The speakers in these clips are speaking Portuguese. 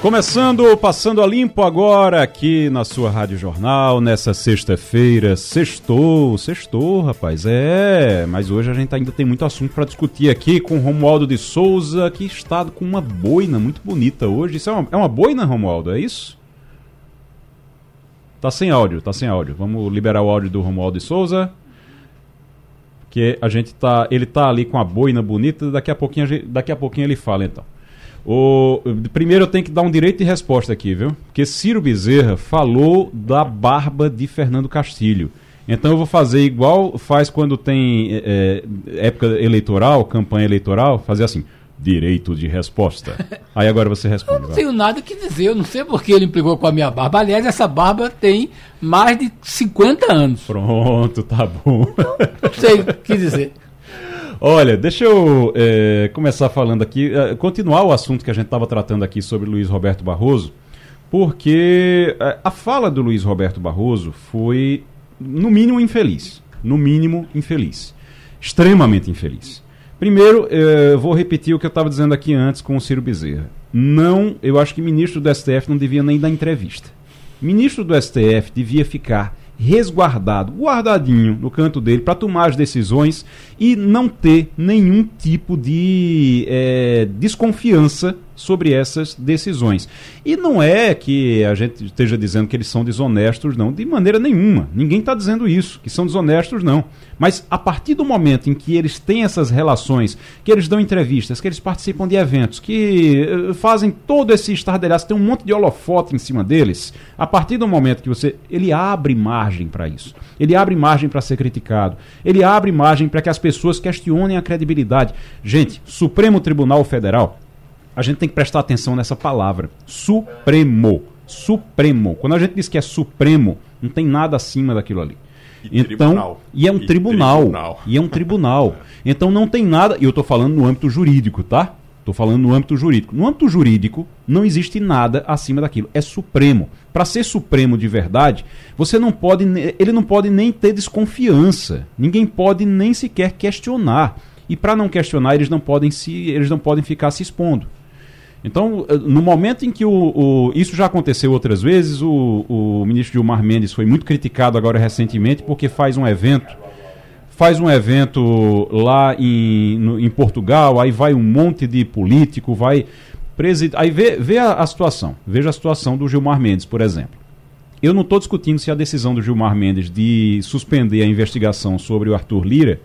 Começando, passando a limpo agora aqui na sua Rádio Jornal, nessa sexta-feira. Sextou, sextou, rapaz. É, mas hoje a gente ainda tem muito assunto para discutir aqui com Romualdo de Souza, que está com uma boina muito bonita hoje. Isso é uma, é uma boina, Romualdo? É isso? Tá sem áudio, tá sem áudio. Vamos liberar o áudio do Romualdo de Souza. Que a gente tá. Ele tá ali com a boina bonita, daqui a pouquinho, daqui a pouquinho ele fala então. O, primeiro eu tenho que dar um direito de resposta aqui, viu? Porque Ciro Bezerra falou da barba de Fernando Castilho. Então eu vou fazer igual faz quando tem é, é época eleitoral, campanha eleitoral, fazer assim, direito de resposta. Aí agora você responde. Eu não vai. tenho nada que dizer, eu não sei porque ele implicou com a minha barba. Aliás, essa barba tem mais de 50 anos. Pronto, tá bom. Não, não sei o que dizer. Olha, deixa eu é, começar falando aqui, é, continuar o assunto que a gente estava tratando aqui sobre Luiz Roberto Barroso, porque é, a fala do Luiz Roberto Barroso foi, no mínimo, infeliz. No mínimo, infeliz. Extremamente infeliz. Primeiro, é, vou repetir o que eu estava dizendo aqui antes com o Ciro Bezerra. Não, eu acho que ministro do STF não devia nem dar entrevista. Ministro do STF devia ficar resguardado, guardadinho no canto dele para tomar as decisões e não ter nenhum tipo de é, desconfiança sobre essas decisões. E não é que a gente esteja dizendo que eles são desonestos, não, de maneira nenhuma. Ninguém está dizendo isso, que são desonestos, não. Mas a partir do momento em que eles têm essas relações, que eles dão entrevistas, que eles participam de eventos, que uh, fazem todo esse estardalhaço, tem um monte de holofote em cima deles, a partir do momento que você. Ele abre margem para isso. Ele abre margem para ser criticado. Ele abre margem para que as pessoas questionem a credibilidade. Gente, Supremo Tribunal Federal a gente tem que prestar atenção nessa palavra. Supremo. Supremo. Quando a gente diz que é supremo, não tem nada acima daquilo ali. E então, tribunal. e é um e tribunal, tribunal, E é um tribunal. Então não tem nada. E eu estou falando no âmbito jurídico, tá? Estou falando no âmbito jurídico. No âmbito jurídico, não existe nada acima daquilo. É supremo. Para ser supremo de verdade, você não pode. Ele não pode nem ter desconfiança. Ninguém pode nem sequer questionar. E para não questionar, eles não podem se. Eles não podem ficar se expondo. Então, eh, no momento em que o, o, isso já aconteceu outras vezes, o, o ministro Gilmar Mendes foi muito criticado agora recentemente porque faz um evento, faz um evento lá em, no, em Portugal, aí vai um monte de político, vai presid... aí vê, vê a, a situação, veja a situação do Gilmar Mendes, por exemplo. Eu não estou discutindo se a decisão do Gilmar Mendes de suspender a investigação sobre o Arthur Lira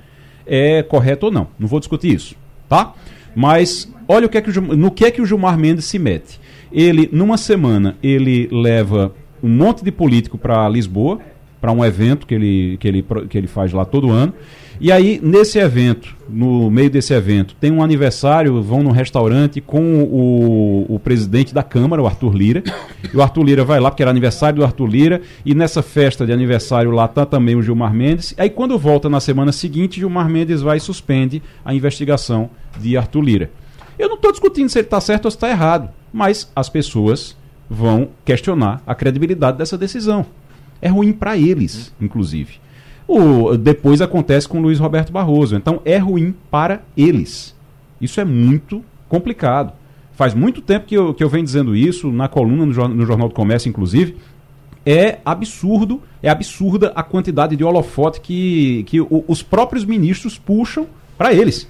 é correta ou não. Não vou discutir isso, tá? Mas olha o que é que o, no que é que o Gilmar Mendes se mete. Ele, numa semana, ele leva um monte de político para Lisboa, para um evento que ele, que, ele, que ele faz lá todo ano. E aí, nesse evento, no meio desse evento, tem um aniversário, vão num restaurante com o, o presidente da Câmara, o Arthur Lira. E o Arthur Lira vai lá, porque era aniversário do Arthur Lira, e nessa festa de aniversário lá está também o Gilmar Mendes. Aí, quando volta na semana seguinte, Gilmar Mendes vai e suspende a investigação de Arthur Lira. Eu não estou discutindo se ele está certo ou se está errado, mas as pessoas vão questionar a credibilidade dessa decisão. É ruim para eles, inclusive. O, depois acontece com Luiz Roberto Barroso. Então é ruim para eles. Isso é muito complicado. Faz muito tempo que eu, que eu venho dizendo isso, na coluna no, no Jornal do Comércio, inclusive. É absurdo, é absurda a quantidade de holofote que, que o, os próprios ministros puxam para eles.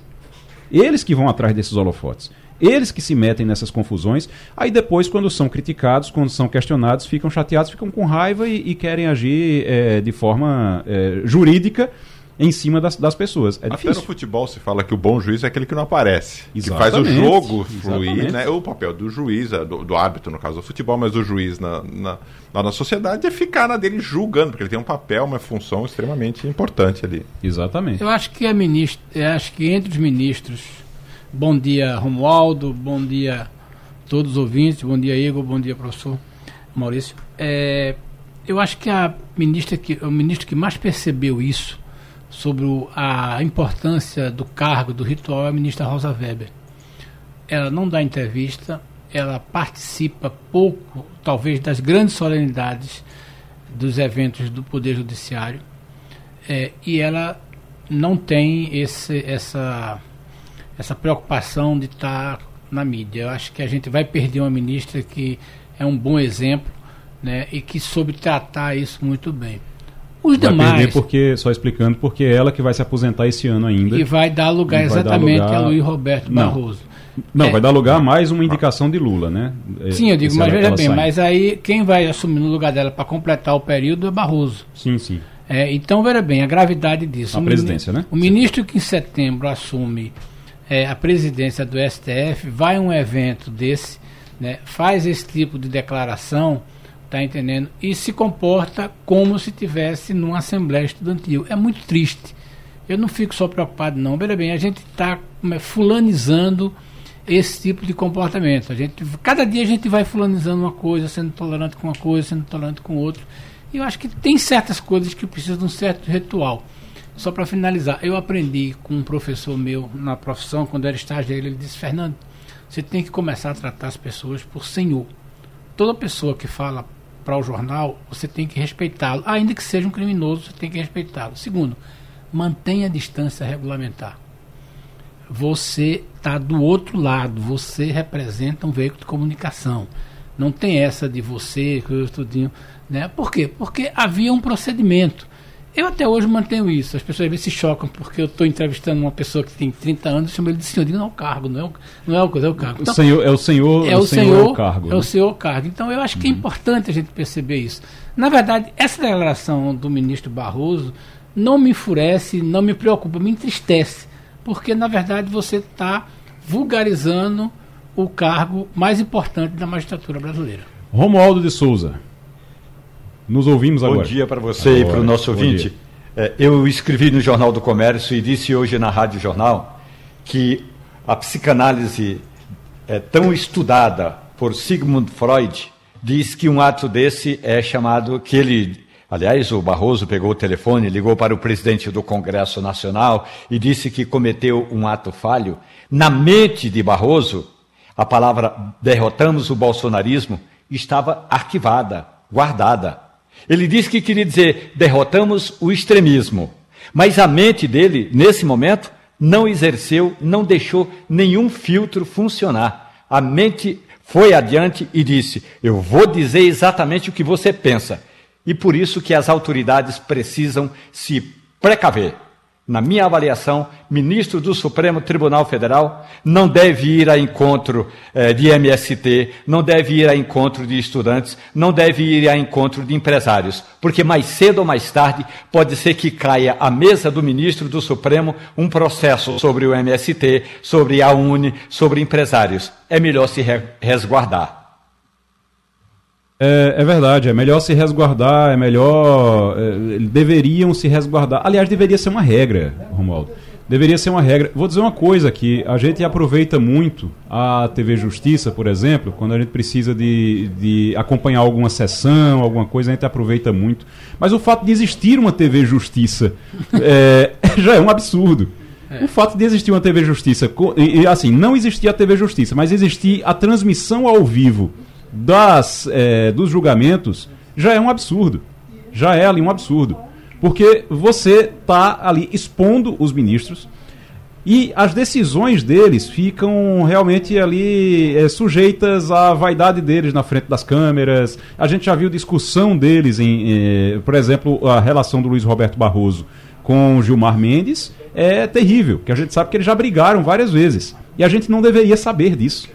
Eles que vão atrás desses holofotes. Eles que se metem nessas confusões, aí depois, quando são criticados, quando são questionados, ficam chateados, ficam com raiva e, e querem agir é, de forma é, jurídica em cima das, das pessoas. É Até difícil. no futebol se fala que o bom juiz é aquele que não aparece. Exatamente. Que faz o jogo fluir, Exatamente. né? O papel do juiz, é, do, do árbitro, no caso do futebol, mas do juiz na, na, na sociedade é ficar na dele julgando, porque ele tem um papel, uma função extremamente importante ali. Exatamente. Eu acho que é ministro, eu acho que entre os ministros Bom dia, Romualdo. Bom dia, todos os ouvintes. Bom dia, Igor. Bom dia, professor Maurício. É, eu acho que a ministra que, o ministro que mais percebeu isso sobre a importância do cargo, do ritual, é a ministra Rosa Weber. Ela não dá entrevista, ela participa pouco, talvez, das grandes solenidades dos eventos do Poder Judiciário, é, e ela não tem esse, essa, essa preocupação de estar na mídia. Eu acho que a gente vai perder uma ministra que é um bom exemplo né, e que soube tratar isso muito bem. Os vai demais. Perder porque, só explicando, porque é ela que vai se aposentar esse ano ainda. E vai dar lugar exatamente dar lugar... a Luiz Roberto Não. Barroso. Não, é. vai dar lugar a mais uma indicação de Lula, né? É, sim, eu digo, mas veja bem, sai. mas aí quem vai assumir no lugar dela para completar o período é Barroso. Sim, sim. É, então, veja bem, a gravidade disso. A o presidência, né? O ministro que em setembro assume é, a presidência do STF vai a um evento desse, né, faz esse tipo de declaração, tá entendendo? E se comporta como se tivesse numa assembleia estudantil. É muito triste. Eu não fico só preocupado, não. Veja bem, a gente está é, fulanizando esse tipo de comportamento. A gente, cada dia a gente vai fulanizando uma coisa, sendo tolerante com uma coisa, sendo tolerante com outra. E eu acho que tem certas coisas que precisam de um certo ritual. Só para finalizar, eu aprendi com um professor meu na profissão, quando era estagiário, ele disse, Fernando, você tem que começar a tratar as pessoas por senhor. Toda pessoa que fala para o jornal, você tem que respeitá-lo. Ainda que seja um criminoso, você tem que respeitá-lo. Segundo, mantenha a distância regulamentar. Você está do outro lado, você representa um veículo de comunicação. Não tem essa de você, que eu né? Por quê? Porque havia um procedimento. Eu até hoje mantenho isso. As pessoas às vezes se chocam porque eu estou entrevistando uma pessoa que tem 30 anos e chamo ele de senhor. Eu digo, não é o cargo, não é o, não é o coisa, é o cargo. Então, o senhor, é o senhor, é o, senhor, senhor é o cargo. É né? o senhor cargo. Então eu acho que é uhum. importante a gente perceber isso. Na verdade, essa declaração do ministro Barroso não me enfurece, não me preocupa, me entristece. Porque, na verdade, você está vulgarizando o cargo mais importante da magistratura brasileira. Romualdo de Souza. Nos ouvimos agora. Bom dia para você agora. e para o nosso ouvinte. É, eu escrevi no Jornal do Comércio e disse hoje na Rádio Jornal que a psicanálise é tão estudada por Sigmund Freud diz que um ato desse é chamado que ele Aliás, o Barroso pegou o telefone, ligou para o presidente do Congresso Nacional e disse que cometeu um ato falho. Na mente de Barroso, a palavra derrotamos o bolsonarismo estava arquivada, guardada. Ele disse que queria dizer derrotamos o extremismo. Mas a mente dele, nesse momento, não exerceu, não deixou nenhum filtro funcionar. A mente foi adiante e disse: Eu vou dizer exatamente o que você pensa. E por isso que as autoridades precisam se precaver. Na minha avaliação, ministro do Supremo Tribunal Federal não deve ir a encontro eh, de MST, não deve ir a encontro de estudantes, não deve ir a encontro de empresários, porque mais cedo ou mais tarde pode ser que caia à mesa do ministro do Supremo um processo sobre o MST, sobre a UNE, sobre empresários. É melhor se resguardar. É, é, verdade, é melhor se resguardar, é melhor. É, deveriam se resguardar. Aliás, deveria ser uma regra, Romualdo. Deveria ser uma regra. Vou dizer uma coisa que a gente aproveita muito a TV Justiça, por exemplo, quando a gente precisa de, de acompanhar alguma sessão, alguma coisa, a gente aproveita muito. Mas o fato de existir uma TV Justiça é, já é um absurdo. É. O fato de existir uma TV Justiça, e, assim, não existia a TV Justiça, mas existir a transmissão ao vivo das, é, dos julgamentos já é um absurdo. Já é ali um absurdo. Porque você está ali expondo os ministros e as decisões deles ficam realmente ali é, sujeitas à vaidade deles na frente das câmeras. A gente já viu discussão deles em, é, por exemplo, a relação do Luiz Roberto Barroso com Gilmar Mendes é terrível, que a gente sabe que eles já brigaram várias vezes. E a gente não deveria saber disso.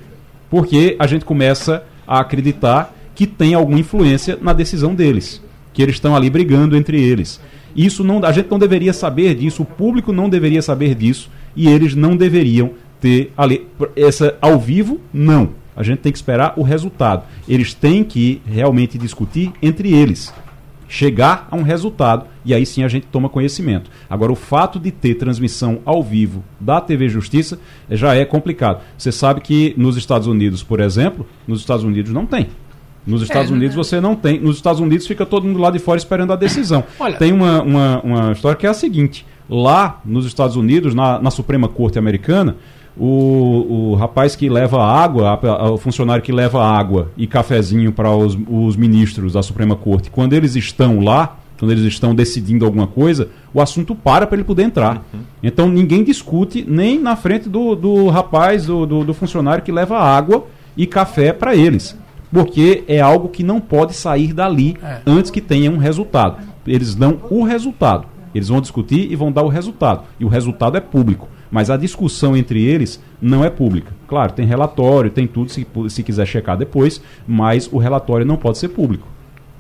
Porque a gente começa a acreditar que tem alguma influência na decisão deles, que eles estão ali brigando entre eles. Isso não, a gente não deveria saber disso, o público não deveria saber disso e eles não deveriam ter ali essa ao vivo, não. A gente tem que esperar o resultado. Eles têm que realmente discutir entre eles chegar a um resultado e aí sim a gente toma conhecimento. Agora, o fato de ter transmissão ao vivo da TV Justiça já é complicado. Você sabe que nos Estados Unidos, por exemplo, nos Estados Unidos não tem. Nos Estados é, Unidos você não tem. Nos Estados Unidos fica todo mundo lá de fora esperando a decisão. Olha, tem uma, uma, uma história que é a seguinte: Lá nos Estados Unidos, na, na Suprema Corte Americana, o, o rapaz que leva água, o funcionário que leva água e cafezinho para os, os ministros da Suprema Corte, quando eles estão lá, quando eles estão decidindo alguma coisa, o assunto para para ele poder entrar. Uhum. Então ninguém discute nem na frente do, do rapaz, do, do, do funcionário que leva água e café para eles. Porque é algo que não pode sair dali é. antes que tenha um resultado. Eles dão o resultado. Eles vão discutir e vão dar o resultado. E o resultado é público. Mas a discussão entre eles não é pública. Claro, tem relatório, tem tudo, se, se quiser checar depois, mas o relatório não pode ser público.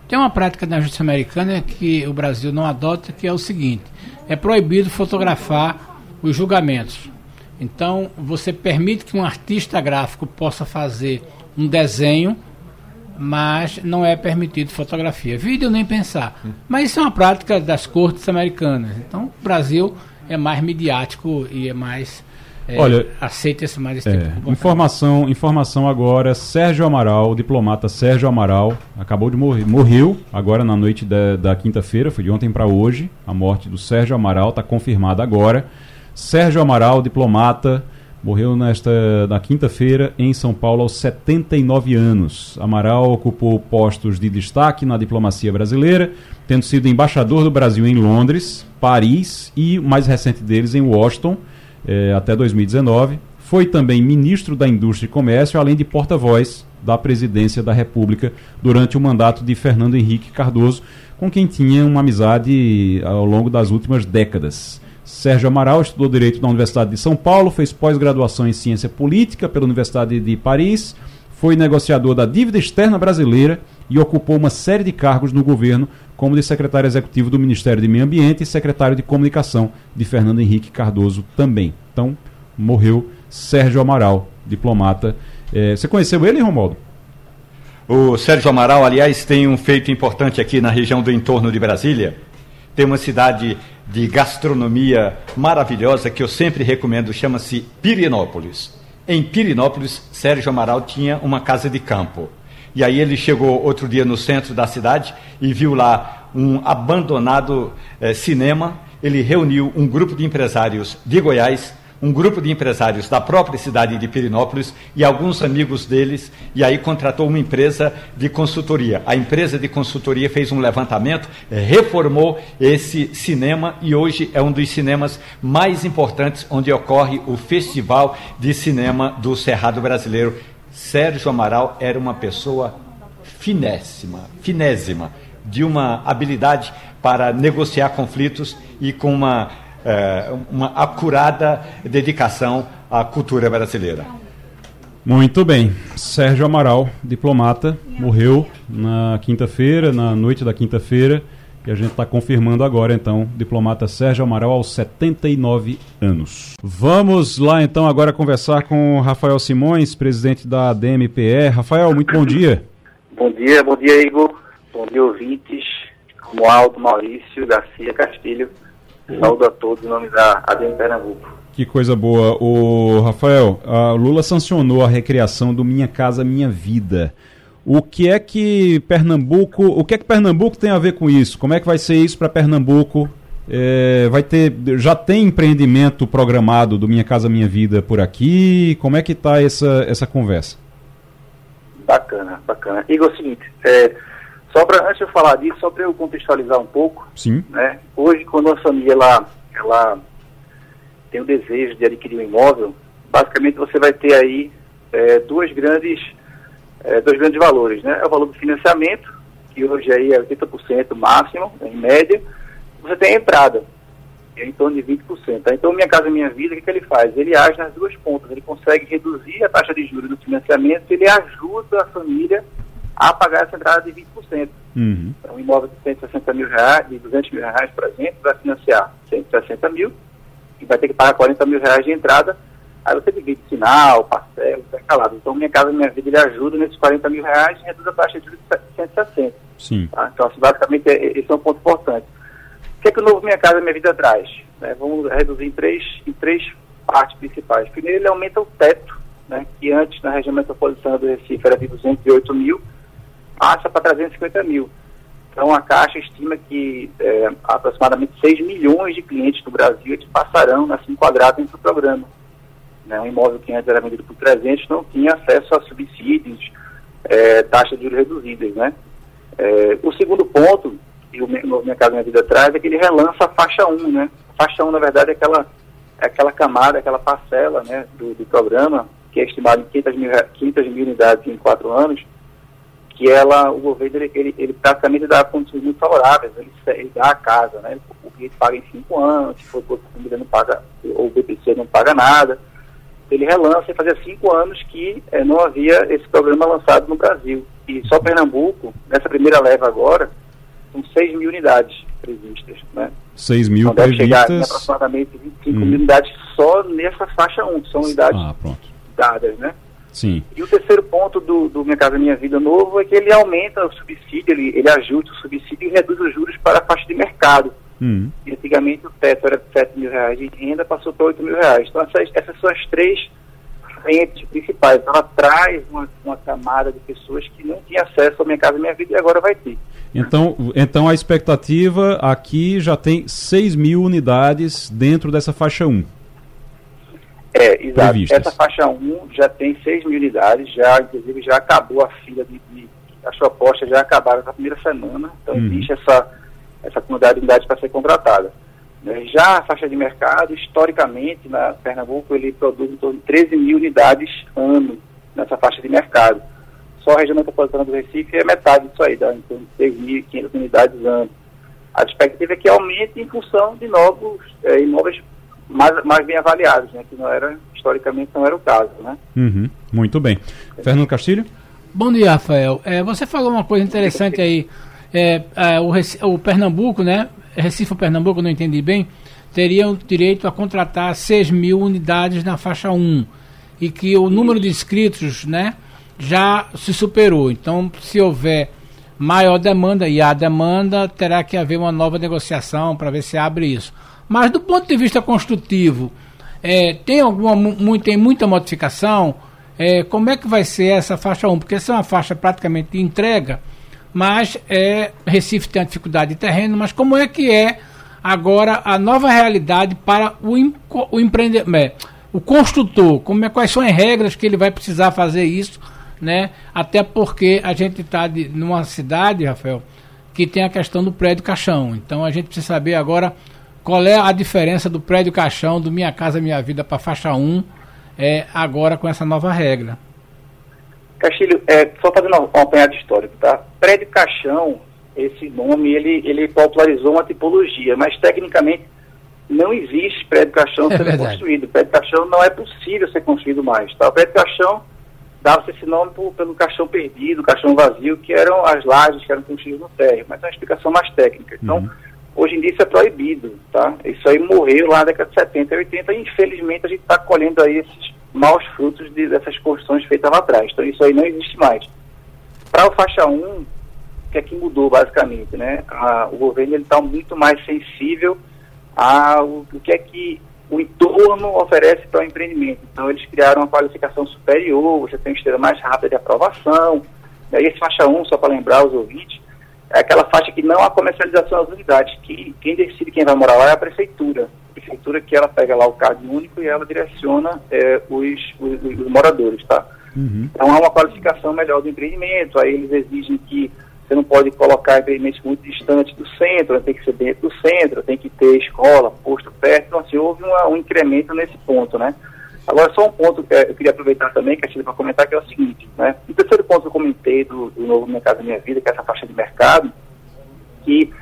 Tem uma prática na justiça americana que o Brasil não adota, que é o seguinte: é proibido fotografar os julgamentos. Então, você permite que um artista gráfico possa fazer um desenho, mas não é permitido fotografia. Vídeo nem pensar. Mas isso é uma prática das cortes americanas. Então, o Brasil é mais midiático e é mais é, Olha, aceita-se mais esse é, tipo de informação, informação agora, Sérgio Amaral, o diplomata Sérgio Amaral, acabou de morrer, morreu agora na noite da, da quinta-feira, foi de ontem para hoje, a morte do Sérgio Amaral está confirmada agora. Sérgio Amaral, diplomata, morreu nesta na quinta-feira em São Paulo aos 79 anos. Amaral ocupou postos de destaque na diplomacia brasileira, tendo sido embaixador do Brasil em Londres, Paris e o mais recente deles em Washington, eh, até 2019. Foi também ministro da Indústria e Comércio, além de porta-voz da presidência da República durante o mandato de Fernando Henrique Cardoso, com quem tinha uma amizade ao longo das últimas décadas. Sérgio Amaral estudou Direito na Universidade de São Paulo, fez pós-graduação em Ciência Política pela Universidade de Paris, foi negociador da dívida externa brasileira e ocupou uma série de cargos no governo, como de secretário executivo do Ministério de Meio Ambiente e secretário de Comunicação de Fernando Henrique Cardoso também. Então, morreu Sérgio Amaral, diplomata. É, você conheceu ele, Romualdo? O Sérgio Amaral, aliás, tem um feito importante aqui na região do entorno de Brasília. Tem uma cidade de gastronomia maravilhosa que eu sempre recomendo, chama-se Pirinópolis. Em Pirinópolis, Sérgio Amaral tinha uma casa de campo. E aí ele chegou outro dia no centro da cidade e viu lá um abandonado eh, cinema. Ele reuniu um grupo de empresários de Goiás um grupo de empresários da própria cidade de Pirinópolis e alguns amigos deles, e aí contratou uma empresa de consultoria. A empresa de consultoria fez um levantamento, reformou esse cinema e hoje é um dos cinemas mais importantes onde ocorre o Festival de Cinema do Cerrado Brasileiro. Sérgio Amaral era uma pessoa finésima, finésima, de uma habilidade para negociar conflitos e com uma é, uma acurada dedicação à cultura brasileira. Muito bem. Sérgio Amaral, diplomata, morreu na quinta-feira, na noite da quinta-feira, e a gente está confirmando agora, então, diplomata Sérgio Amaral aos 79 anos. Vamos lá, então, agora conversar com Rafael Simões, presidente da DMPE. Rafael, muito bom dia. Bom dia, bom dia, Igor. Bom dia, ouvintes. Romualdo Maurício Garcia Castilho. Saúdo a todos em nome da ADM Pernambuco. Que coisa boa. O Rafael, a Lula sancionou a recriação do Minha Casa Minha Vida. O que é que Pernambuco, o que é que Pernambuco tem a ver com isso? Como é que vai ser isso para Pernambuco? É, vai ter, já tem empreendimento programado do Minha Casa Minha Vida por aqui? Como é que está essa essa conversa? Bacana, bacana. Igor, é o seguinte, é, só para antes de eu falar disso, só para eu contextualizar um pouco. Sim. Né? Hoje, quando a família ela, ela tem o desejo de adquirir um imóvel, basicamente você vai ter aí é, duas grandes, é, dois grandes valores, né? É o valor do financiamento, que hoje aí é 80% máximo, em média. Você tem a entrada, é em torno de 20%. Tá? Então, Minha Casa Minha Vida, o que, que ele faz? Ele age nas duas pontas. Ele consegue reduzir a taxa de juros do financiamento, ele ajuda a família a pagar essa entrada de 20%. Uhum. Então, um imóvel de 160 mil reais, de 200 mil reais, por exemplo, vai financiar 160 mil e vai ter que pagar 40 mil reais de entrada. Aí você divide sinal, parcela, calado. Então, Minha Casa Minha Vida ele ajuda nesses 40 mil reais e reduz a taxa de juros de 160. Sim. Tá? Então, assim, basicamente, é, esse é um ponto importante. O que é que o novo Minha Casa Minha Vida traz? Né? Vamos reduzir em três, em três partes principais. Primeiro, ele aumenta o teto, né? que antes, na região metropolitana do Recife, era de 208 mil, passa para 350 mil. Então a Caixa estima que é, aproximadamente 6 milhões de clientes do Brasil passarão a se enquadrar dentro do programa. Né? Um imóvel que antes era vendido por 300 não tinha acesso a subsídios, é, taxas de juros reduzidas. Né? É, o segundo ponto, e o Minha Casa Minha Vida traz, é que ele relança a faixa 1. Né? A faixa 1, na verdade, é aquela, é aquela camada, aquela parcela né, do, do programa, que é estimada em 500 mil, 500 mil unidades em quatro anos, que ela, o governo, ele, ele, ele praticamente dá condições muito favoráveis, ele, ele dá a casa, né? O cliente paga em cinco anos, se for família não paga, ou o BPC não paga nada. Ele relança e fazia cinco anos que é, não havia esse programa lançado no Brasil. E só Pernambuco, nessa primeira leva agora, são 6 mil unidades previstas. Né? 6 mil então, previstas? chegar em aproximadamente 25 hum. mil unidades só nessa faixa 1, que são unidades ah, dadas, né? Sim. E o terceiro ponto do, do Minha Casa Minha Vida novo é que ele aumenta o subsídio, ele, ele ajusta o subsídio e reduz os juros para a faixa de mercado. Hum. E antigamente o teto era de 7 mil reais de renda, passou para 8 mil reais. Então essas, essas são as três frentes principais. Ela traz uma, uma camada de pessoas que não tinham acesso ao Minha Casa Minha Vida e agora vai ter. Então, então a expectativa aqui já tem 6 mil unidades dentro dessa faixa 1. É, exato. Previstas. Essa faixa 1 já tem 6 mil unidades, já, inclusive já acabou a fila de, de as propostas já acabaram na primeira semana, então uhum. existe essa, essa quantidade de unidades para ser contratada. Né? Já a faixa de mercado, historicamente, na Pernambuco, ele produz em torno de 13 mil unidades ano nessa faixa de mercado. Só a região metropolitana do Recife é metade disso aí, dá em torno de 6.500 unidades ano. A expectativa é que aumente em função de novos é, imóveis mais, mais bem avaliados, né, que não era, historicamente não era o caso. Né? Uhum, muito bem. Fernando Castilho? Bom dia, Rafael. É, você falou uma coisa interessante aí. É, é, o, o, Pernambuco, né? Recife ou Pernambuco, não entendi bem, teriam direito a contratar 6 mil unidades na faixa 1 e que o número de inscritos, né, já se superou. Então, se houver maior demanda e há demanda, terá que haver uma nova negociação para ver se abre isso. Mas do ponto de vista construtivo, é, tem alguma tem muita modificação? É, como é que vai ser essa faixa 1? Porque essa é uma faixa praticamente de entrega, mas é, Recife tem uma dificuldade de terreno, mas como é que é agora a nova realidade para o, o empreendedor, é, o construtor? Como é, quais são as regras que ele vai precisar fazer isso? Né? Até porque a gente está numa cidade, Rafael, que tem a questão do prédio caixão. Então a gente precisa saber agora qual é a diferença do prédio caixão do Minha Casa Minha Vida para faixa 1 é, agora com essa nova regra? Castilho, é, só fazendo um, apanhado histórico, tá? Prédio caixão, esse nome, ele, ele popularizou uma tipologia, mas tecnicamente não existe prédio caixão é sendo verdade. construído. Prédio caixão não é possível ser construído mais, tá? O prédio caixão dava-se esse nome por, pelo caixão perdido, caixão vazio, que eram as lajes que eram construídas no térreo, mas é uma explicação mais técnica. Então, uhum Hoje em dia isso é proibido, tá? Isso aí morreu lá na década de 70 e 80 e infelizmente a gente está colhendo aí esses maus frutos de, dessas construções feitas lá atrás. Então isso aí não existe mais. Para o faixa 1, o que é que mudou basicamente, né? A, o governo está muito mais sensível ao o que é que o entorno oferece para o empreendimento. Então eles criaram uma qualificação superior, você tem uma esteira mais rápida de aprovação. E esse faixa 1, só para lembrar os ouvintes, é aquela faixa que não há comercialização das unidades, que quem decide quem vai morar lá é a prefeitura. A prefeitura que ela pega lá o card único e ela direciona é, os, os, os, moradores, tá? Uhum. Então há uma qualificação melhor do empreendimento, aí eles exigem que você não pode colocar empreendimentos muito distantes do centro, tem que ser dentro do centro, tem que ter escola, posto perto, então assim, houve uma, um incremento nesse ponto, né? Agora, só um ponto que eu queria aproveitar também, que a para comentar, que é o seguinte, né? O terceiro ponto que eu comentei do, do novo Minha Casa Minha Vida, que é essa faixa de mercado, que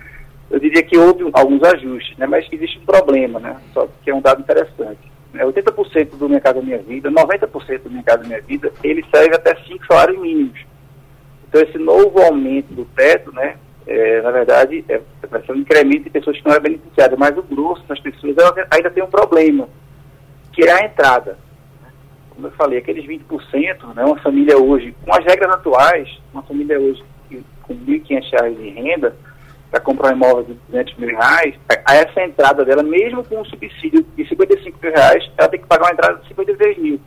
eu diria que houve alguns ajustes, né? Mas existe um problema, né? Só que é um dado interessante. Né? 80% do Minha Casa Minha Vida, 90% do Minha Casa Minha Vida, ele serve até 5 salários mínimos. Então, esse novo aumento do teto, né? É, na verdade, é, vai ser um incremento de pessoas que não é beneficiadas, mas o grosso das pessoas ainda tem um problema que é a entrada. Como eu falei, aqueles 20%, né, uma família hoje, com as regras atuais, uma família hoje com R$ 1.500 de renda, para comprar um imóvel de 200 mil reais, a essa entrada dela, mesmo com um subsídio de 55 mil reais, ela tem que pagar uma entrada de 53 mil.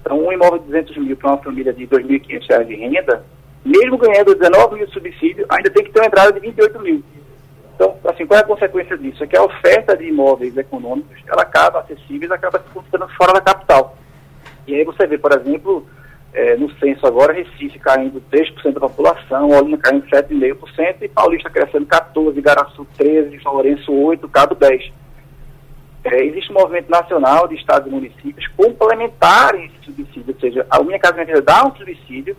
Então, um imóvel de 200 mil para uma família de R$ 2.500 de renda, mesmo ganhando 19 mil subsídio, ainda tem que ter uma entrada de 28 mil. Então, assim, qual é a consequência disso? É que a oferta de imóveis econômicos, ela acaba acessíveis, acaba se concentrando fora da capital. E aí você vê, por exemplo, é, no censo agora, Recife caindo 3% da população, Olinda caindo 7,5% e Paulista crescendo 14%, Igaraçu 13%, São Lourenço 8%, Cabo 10%. É, existe um movimento nacional de estados e municípios complementarem esse subsídio, ou seja, a Minha Casa Minha Vida dá um subsídio,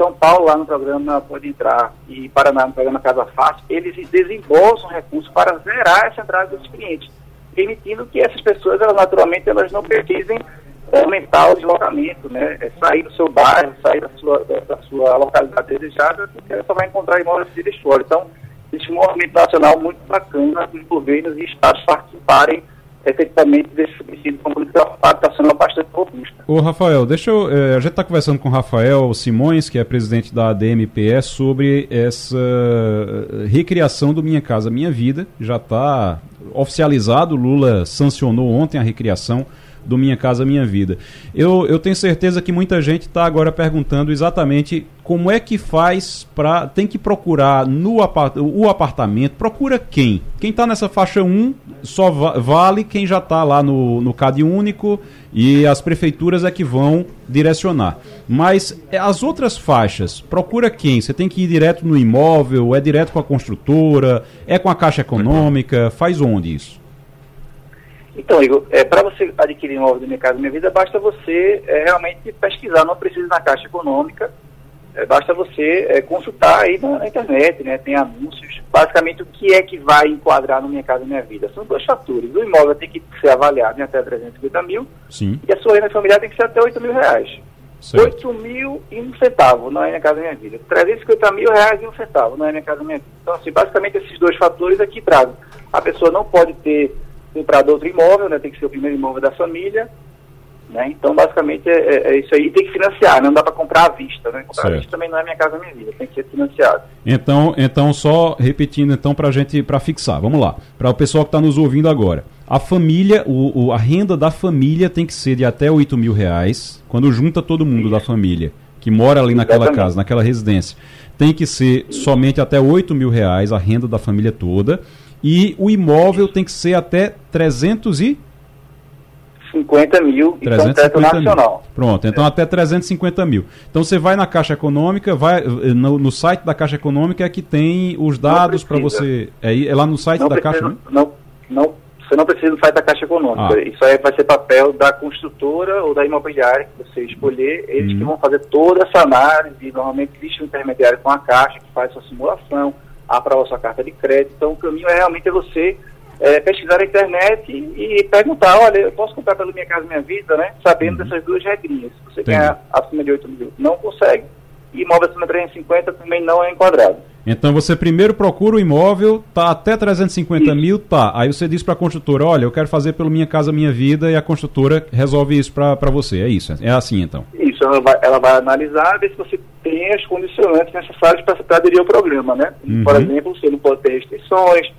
São Paulo lá no programa Pode Entrar e Paraná no programa Casa Fácil, eles desembolsam recursos para zerar essa entrada dos clientes, permitindo que essas pessoas, elas naturalmente, elas não precisem aumentar o deslocamento, né? É sair do seu bairro, sair da sua, da, sua localidade desejada, porque você só vai encontrar imóveis de fora. Então, existe um movimento nacional muito bacana dos governos e estados participarem efetivamente desse subsídio como política habitacional bastante robusta. Ô Rafael, deixa eu. Eh, a gente está conversando com o Rafael Simões, que é presidente da ADMPE, sobre essa eh, recriação do Minha Casa Minha Vida. Já está oficializado, Lula sancionou ontem a recriação do Minha Casa Minha Vida. Eu, eu tenho certeza que muita gente está agora perguntando exatamente como é que faz para. Tem que procurar no apart, o apartamento, procura quem? Quem está nessa faixa 1 só va vale quem já está lá no, no CAD único e as prefeituras é que vão direcionar. Mas é, as outras faixas, procura quem? Você tem que ir direto no imóvel, é direto com a construtora, é com a Caixa Econômica, faz onde isso? Então, Igor, é, para você adquirir um imóvel do Minha Casa Minha Vida, basta você é, realmente pesquisar, não precisa na Caixa Econômica, é, basta você é, consultar aí na, na, internet, né, tem anúncios. Basicamente, o que é que vai enquadrar no Minha Casa Minha Vida? São dois fatores. O imóvel tem que ser avaliado em até 350 mil Sim. e a sua renda familiar tem que ser até 8 mil reais. Certo. 8 mil e um centavo não é Minha Casa Minha Vida. 350 mil reais e um centavo não é Minha Casa Minha Vida. Então, assim, basicamente, esses dois fatores aqui trazem. A pessoa não pode ter comprar outro imóvel, né? Tem que ser o primeiro imóvel da família. Né? Então, basicamente, é, é, é isso aí. Tem que financiar, né? não dá para comprar à vista. Né? Comprar certo. à vista também não é minha casa, minha vida. Tem que ser financiado. Então, então só repetindo, então, para a gente, para fixar. Vamos lá. Para o pessoal que está nos ouvindo agora. A família, o, o, a renda da família tem que ser de até 8 mil reais, quando junta todo mundo isso. da família, que mora ali naquela Exatamente. casa, naquela residência. Tem que ser somente até 8 mil reais a renda da família toda. E o imóvel tem que ser até 300 e 50 mil 350 nacional. Mil. Pronto, então é. até 350 mil. Então você vai na Caixa Econômica, vai no, no site da Caixa Econômica é que tem os dados para você. É, é, lá no site não da precisa, Caixa? Né? Não, não, você não precisa no site da Caixa Econômica. Ah. Isso aí vai ser papel da construtora ou da imobiliária que você escolher. Eles uhum. que vão fazer toda essa análise. Normalmente existe um intermediário com a Caixa que faz sua simulação aprovar sua carta de crédito. Então, o caminho é realmente você é, pesquisar na internet e, e, perguntar, olha, eu posso comprar pela minha casa minha vida, né? Sabendo uhum. dessas duas regrinhas. Se você ganhar acima de 8 mil, não consegue. E imóvel acima de 350 também não é enquadrado. Então você primeiro procura o imóvel, tá até 350 isso. mil, tá. Aí você diz para a construtora, olha, eu quero fazer pelo Minha Casa Minha Vida e a construtora resolve isso para você. É isso, é assim então. Isso, ela vai, ela vai analisar, ver se você tem as condicionantes necessárias para aderir ao programa, né? Uhum. Por exemplo, você não pode ter restrições,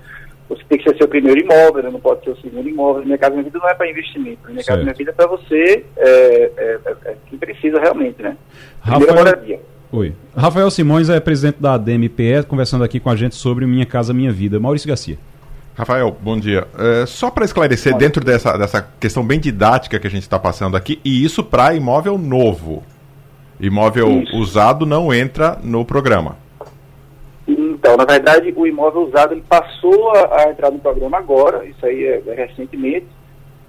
você tem que ser seu primeiro imóvel, né? não pode ser o segundo imóvel. Minha Casa Minha Vida não é para investimento, Minha certo. Casa Minha Vida é para você é, é, é, é, que precisa realmente, né? Primeira Rafael... moradia. Oi. Rafael Simões é presidente da ADMPE, conversando aqui com a gente sobre Minha Casa Minha Vida. Maurício Garcia. Rafael, bom dia. É, só para esclarecer, dentro dessa, dessa questão bem didática que a gente está passando aqui, e isso para imóvel novo. Imóvel isso. usado não entra no programa. Então, na verdade, o imóvel usado ele passou a, a entrar no programa agora, isso aí é, é recentemente,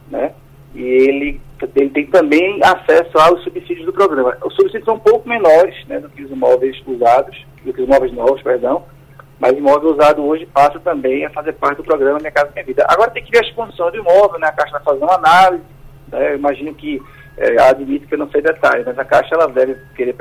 né? E ele, ele tem também acesso aos subsídios do programa. Os subsídios são um pouco menores né, do que os imóveis usados, do que os imóveis novos, perdão, mas o imóvel usado hoje passa também a fazer parte do programa Minha Casa Minha Vida. Agora tem que ver as condições do imóvel, né? A Caixa vai fazer uma análise, né? eu imagino que é, admito que eu não sei detalhes, mas a Caixa ela deve querer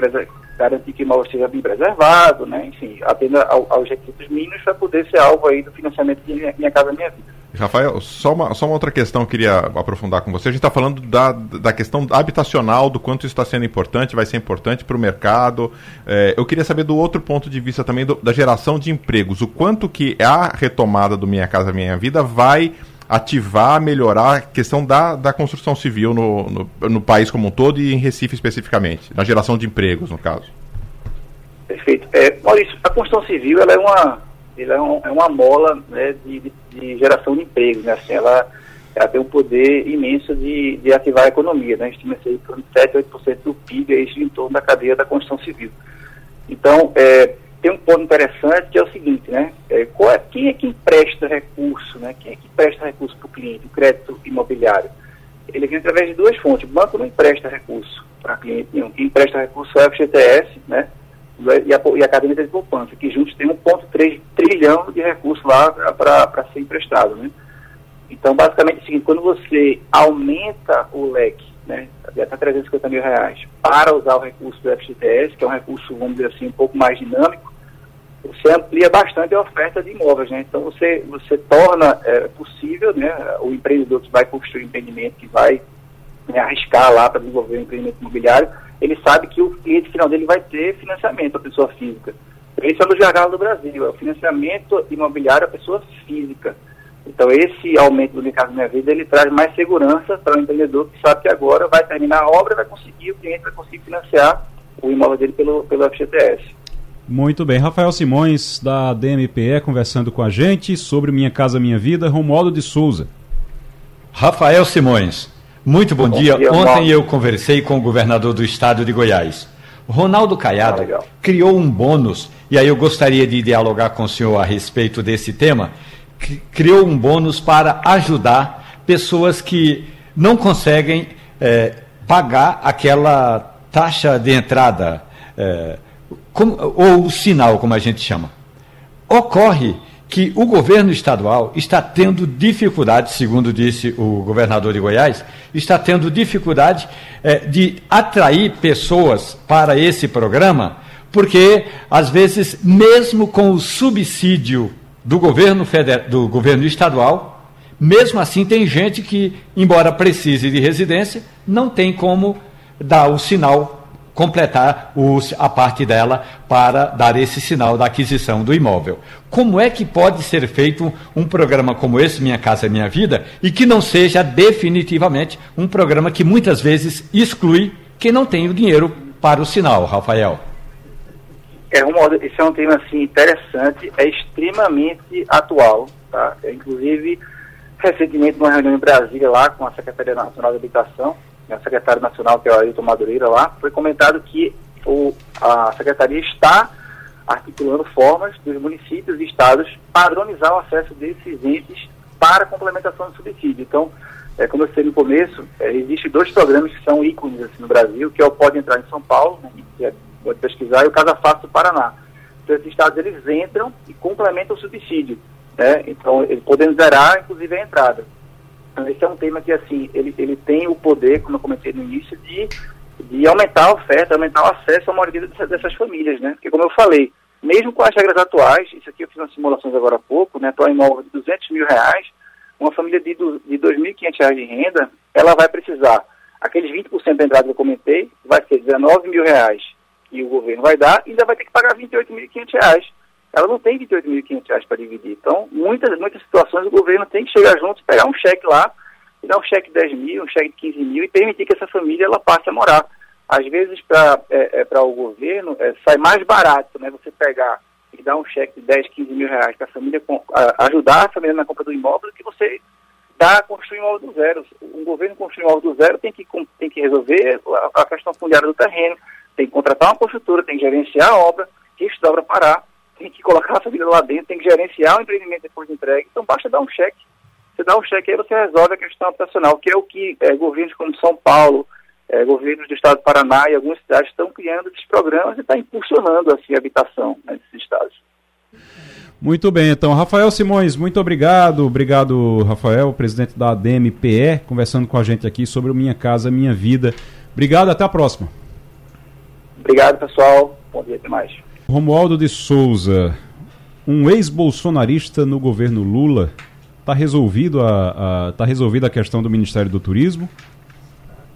garantir que o imóvel seja bem preservado, né? enfim, atenda ao, aos requisitos mínimos para poder ser alvo aí do financiamento de minha Casa Minha Vida. Rafael, só uma, só uma outra questão que eu queria aprofundar com você. A gente está falando da, da questão habitacional, do quanto isso está sendo importante, vai ser importante para o mercado. É, eu queria saber do outro ponto de vista também do, da geração de empregos. O quanto que a retomada do Minha Casa Minha Vida vai ativar, melhorar a questão da, da construção civil no, no, no país como um todo e em Recife especificamente, na geração de empregos, no caso. Perfeito. É, Maurício, a construção civil ela é uma, ela é, um, é uma mola né, de, de, de, geração de emprego, né? Assim, ela, ela tem um poder imenso de, de ativar a economia, né? Estima aí por 7, 8% do PIB é isso em torno da cadeia da construção civil. Então, é, tem um ponto interessante que é o seguinte, né? É, é, quem é que empresta recurso, né? Quem é que empresta recurso para o cliente, o crédito imobiliário? Ele vem através de duas fontes. O banco não empresta recurso para cliente nenhum. Quem empresta recurso é o FGTS, né? E a, e a caderneta de poupança, que juntos tem 1,3 trilhão de recursos lá para ser emprestado, né? Então, basicamente é o seguinte, quando você aumenta o leque, né, até 350 mil reais, para usar o recurso do FGTS, que é um recurso, vamos dizer assim, um pouco mais dinâmico, você amplia bastante a oferta de imóveis, né? Então você, você torna é, possível, né, o empreendedor que vai construir um empreendimento, que vai né, arriscar lá para desenvolver um empreendimento imobiliário, ele sabe que o cliente final dele vai ter financiamento, a pessoa física. Esse é o do gargalo do Brasil, é o financiamento imobiliário à pessoa física. Então esse aumento do Minha Casa Minha Vida, ele traz mais segurança para o empreendedor que sabe que agora vai terminar a obra, vai conseguir, o cliente vai conseguir financiar o imóvel dele pelo, pelo FGTS. Muito bem. Rafael Simões, da DMPE, conversando com a gente sobre Minha Casa Minha Vida, Romualdo de Souza. Rafael Simões, muito bom, bom dia. dia. Ontem eu conversei com o governador do estado de Goiás. Ronaldo Caiado ah, criou um bônus, e aí eu gostaria de dialogar com o senhor a respeito desse tema. Criou um bônus para ajudar pessoas que não conseguem é, pagar aquela taxa de entrada. É, como, ou o sinal, como a gente chama. Ocorre que o governo estadual está tendo dificuldade, segundo disse o governador de Goiás, está tendo dificuldade é, de atrair pessoas para esse programa, porque, às vezes, mesmo com o subsídio do governo, federal, do governo estadual, mesmo assim tem gente que, embora precise de residência, não tem como dar o sinal completar os, a parte dela para dar esse sinal da aquisição do imóvel. Como é que pode ser feito um programa como esse, Minha Casa Minha Vida, e que não seja definitivamente um programa que muitas vezes exclui quem não tem o dinheiro para o sinal, Rafael? É, Romualdo, esse é um tema assim, interessante, é extremamente atual. Tá? É, inclusive, recentemente, numa reunião em Brasília, lá com a Secretaria Nacional de Habitação, né, o secretário nacional, que é o Ailton Madureira lá, foi comentado que o, a secretaria está articulando formas dos municípios e estados padronizar o acesso desses entes para complementação do subsídio. Então, é, como eu disse no começo, é, existem dois programas que são ícones assim, no Brasil, que é o Pode Entrar em São Paulo, né, que é, pode pesquisar, e o Casa Fácil do Paraná. Então, esses estados eles entram e complementam o subsídio. Né? Então, eles podem zerar, inclusive, a entrada. Então, esse é um tema que, assim, ele, ele tem o poder, como eu comentei no início, de, de aumentar a oferta, aumentar o acesso à maioria dessas, dessas famílias, né? Porque, como eu falei, mesmo com as regras atuais, isso aqui eu fiz umas simulações agora há pouco, né? Para um imóvel de 200 mil reais, uma família de, de 2.500 reais de renda, ela vai precisar, aqueles 20% da entrada que eu comentei, vai ser 19 mil reais que o governo vai dar, e ainda vai ter que pagar 28.500 reais ela não tem 28.500 reais para dividir. Então, muitas, muitas situações o governo tem que chegar junto, pegar um cheque lá, e dar um cheque de 10 mil, um cheque de 15 mil e permitir que essa família ela passe a morar. Às vezes, para é, é, o governo, é, sai mais barato né, você pegar e dar um cheque de 10, 15 mil reais para a família, a, ajudar a família na compra do imóvel, do que você dar, construir um imóvel do zero. Um governo construir um imóvel do zero tem que, tem que resolver a, a questão fundiária do terreno, tem que contratar uma construtora, tem que gerenciar a obra, que a obra parar tem que colocar a família lá dentro, tem que gerenciar o empreendimento depois de entregue. Então basta dar um cheque. Você dá um cheque aí, você resolve a questão habitacional, que é o que é, governos como São Paulo, é, governos do estado do Paraná e algumas cidades estão criando esses programas e está impulsionando assim, a habitação né, nesses estados. Muito bem, então, Rafael Simões, muito obrigado. Obrigado, Rafael, presidente da DMPE, conversando com a gente aqui sobre o Minha Casa Minha Vida. Obrigado, até a próxima. Obrigado, pessoal. Bom dia, até mais. Romualdo de Souza, um ex-bolsonarista no governo Lula, está resolvido a, a, tá resolvida a questão do Ministério do Turismo?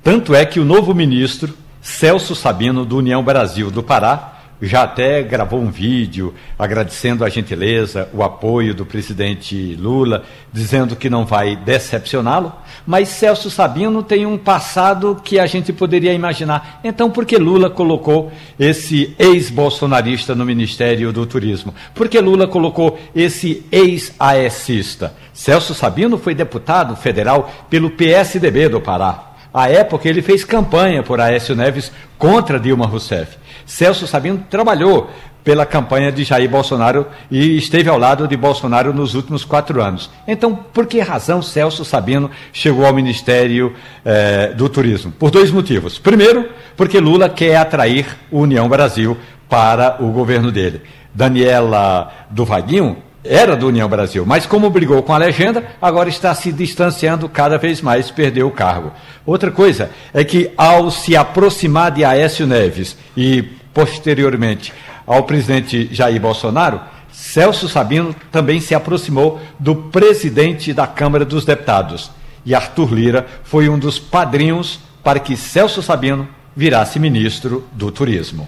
Tanto é que o novo ministro, Celso Sabino, do União Brasil do Pará, já até gravou um vídeo agradecendo a gentileza, o apoio do presidente Lula, dizendo que não vai decepcioná-lo. Mas Celso Sabino tem um passado que a gente poderia imaginar. Então, por que Lula colocou esse ex-bolsonarista no Ministério do Turismo? Por que Lula colocou esse ex-aecista? Celso Sabino foi deputado federal pelo PSDB do Pará. À época, ele fez campanha por Aécio Neves contra Dilma Rousseff. Celso Sabino trabalhou pela campanha de Jair Bolsonaro e esteve ao lado de Bolsonaro nos últimos quatro anos. Então, por que razão Celso Sabino chegou ao Ministério eh, do Turismo? Por dois motivos. Primeiro, porque Lula quer atrair o União Brasil para o governo dele. Daniela do Vaguinho era do União Brasil, mas como brigou com a legenda, agora está se distanciando cada vez mais, perdeu o cargo. Outra coisa é que ao se aproximar de Aécio Neves e posteriormente ao presidente Jair Bolsonaro, Celso Sabino também se aproximou do presidente da Câmara dos Deputados. E Arthur Lira foi um dos padrinhos para que Celso Sabino virasse ministro do Turismo.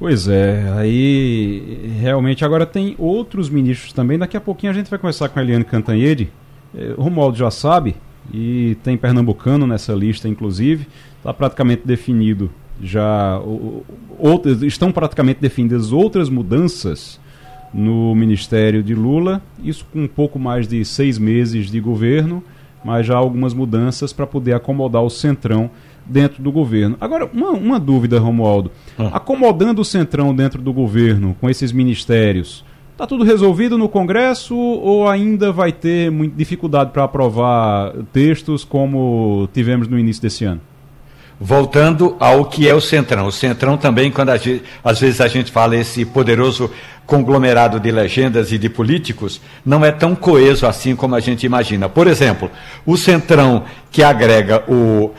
Pois é, aí realmente agora tem outros ministros também. Daqui a pouquinho a gente vai conversar com a Eliane Cantanhede. É, o Romualdo já sabe, e tem pernambucano nessa lista, inclusive. Está praticamente definido já. outras, estão praticamente definidas outras mudanças no Ministério de Lula. Isso com um pouco mais de seis meses de governo, mas já algumas mudanças para poder acomodar o centrão dentro do governo. Agora, uma, uma dúvida, Romualdo. Ah. Acomodando o Centrão dentro do governo, com esses ministérios, está tudo resolvido no Congresso ou ainda vai ter muita dificuldade para aprovar textos como tivemos no início desse ano? Voltando ao que é o Centrão. O Centrão também, quando gente, às vezes a gente fala esse poderoso conglomerado de legendas e de políticos, não é tão coeso assim como a gente imagina. Por exemplo, o Centrão que agrega o,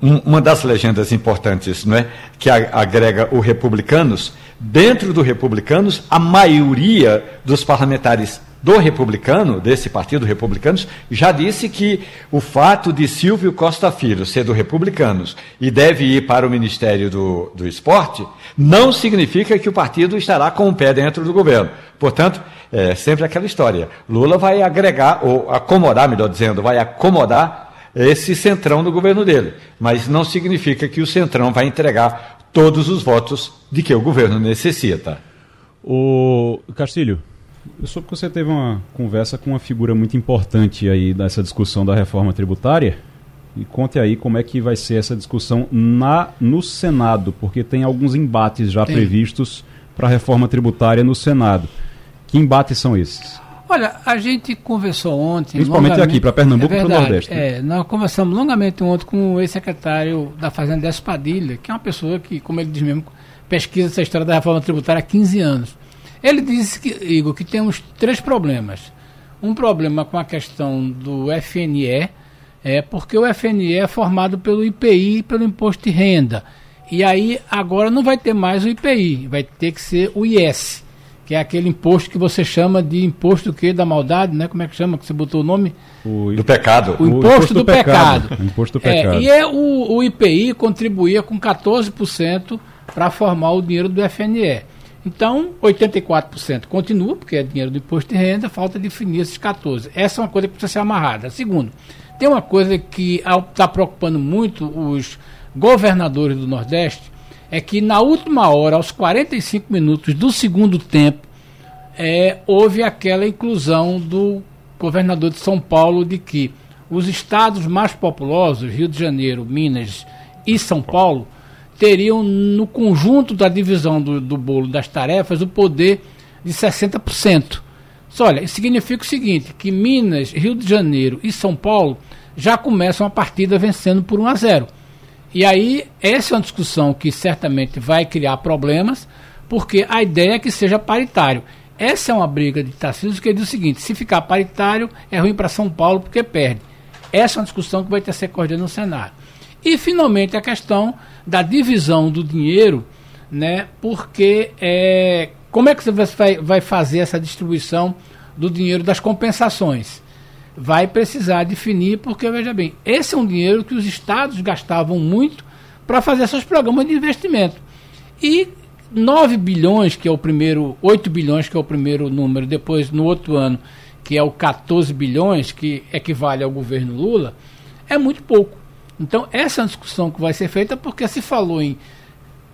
uma das legendas importantes, não é? que agrega o Republicanos, dentro do Republicanos, a maioria dos parlamentares do republicano, desse partido republicanos, já disse que o fato de Silvio Costa Filho ser do republicanos e deve ir para o Ministério do, do Esporte, não significa que o partido estará com o pé dentro do governo. Portanto, é sempre aquela história. Lula vai agregar, ou acomodar, melhor dizendo, vai acomodar esse centrão do governo dele. Mas não significa que o centrão vai entregar todos os votos de que o governo necessita. O Castilho, eu soube que você teve uma conversa com uma figura muito importante aí nessa discussão da reforma tributária. E conte aí como é que vai ser essa discussão na, no Senado, porque tem alguns embates já tem. previstos para a reforma tributária no Senado. Que embates são esses? Olha, a gente conversou ontem. Principalmente aqui, para Pernambuco é e para o Nordeste. Né? É, nós conversamos longamente ontem com o ex-secretário da Fazenda Décio Padilha, que é uma pessoa que, como ele diz mesmo, pesquisa essa história da reforma tributária há 15 anos. Ele disse, que, Igor, que temos três problemas. Um problema com a questão do FNE, é porque o FNE é formado pelo IPI e pelo Imposto de Renda. E aí agora não vai ter mais o IPI, vai ter que ser o IS, que é aquele imposto que você chama de imposto quê? Da maldade, né? Como é que chama que você botou o nome? O, do pecado. O imposto, o imposto do, do, pecado. pecado. O imposto do pecado. É, e é o, o IPI contribuía com 14% para formar o dinheiro do FNE. Então, 84% continua, porque é dinheiro do imposto de renda, falta definir esses 14%. Essa é uma coisa que precisa ser amarrada. Segundo, tem uma coisa que está preocupando muito os governadores do Nordeste, é que na última hora, aos 45 minutos do segundo tempo, é, houve aquela inclusão do governador de São Paulo de que os estados mais populosos, Rio de Janeiro, Minas e São Paulo, teriam no conjunto da divisão do, do bolo das tarefas o poder de 60%. Só, olha, significa o seguinte, que Minas, Rio de Janeiro e São Paulo já começam a partida vencendo por 1 a 0. E aí, essa é uma discussão que certamente vai criar problemas, porque a ideia é que seja paritário. Essa é uma briga de Tarcísio que diz o seguinte: se ficar paritário, é ruim para São Paulo porque perde. Essa é uma discussão que vai ter que ser coordenada no Senado. E, finalmente, a questão da divisão do dinheiro, né? Porque é, como é que você vai, vai fazer essa distribuição do dinheiro das compensações? Vai precisar definir, porque, veja bem, esse é um dinheiro que os estados gastavam muito para fazer seus programas de investimento. E 9 bilhões, que é o primeiro, 8 bilhões, que é o primeiro número, depois no outro ano, que é o 14 bilhões, que equivale ao governo Lula, é muito pouco. Então, essa é uma discussão que vai ser feita porque se falou em.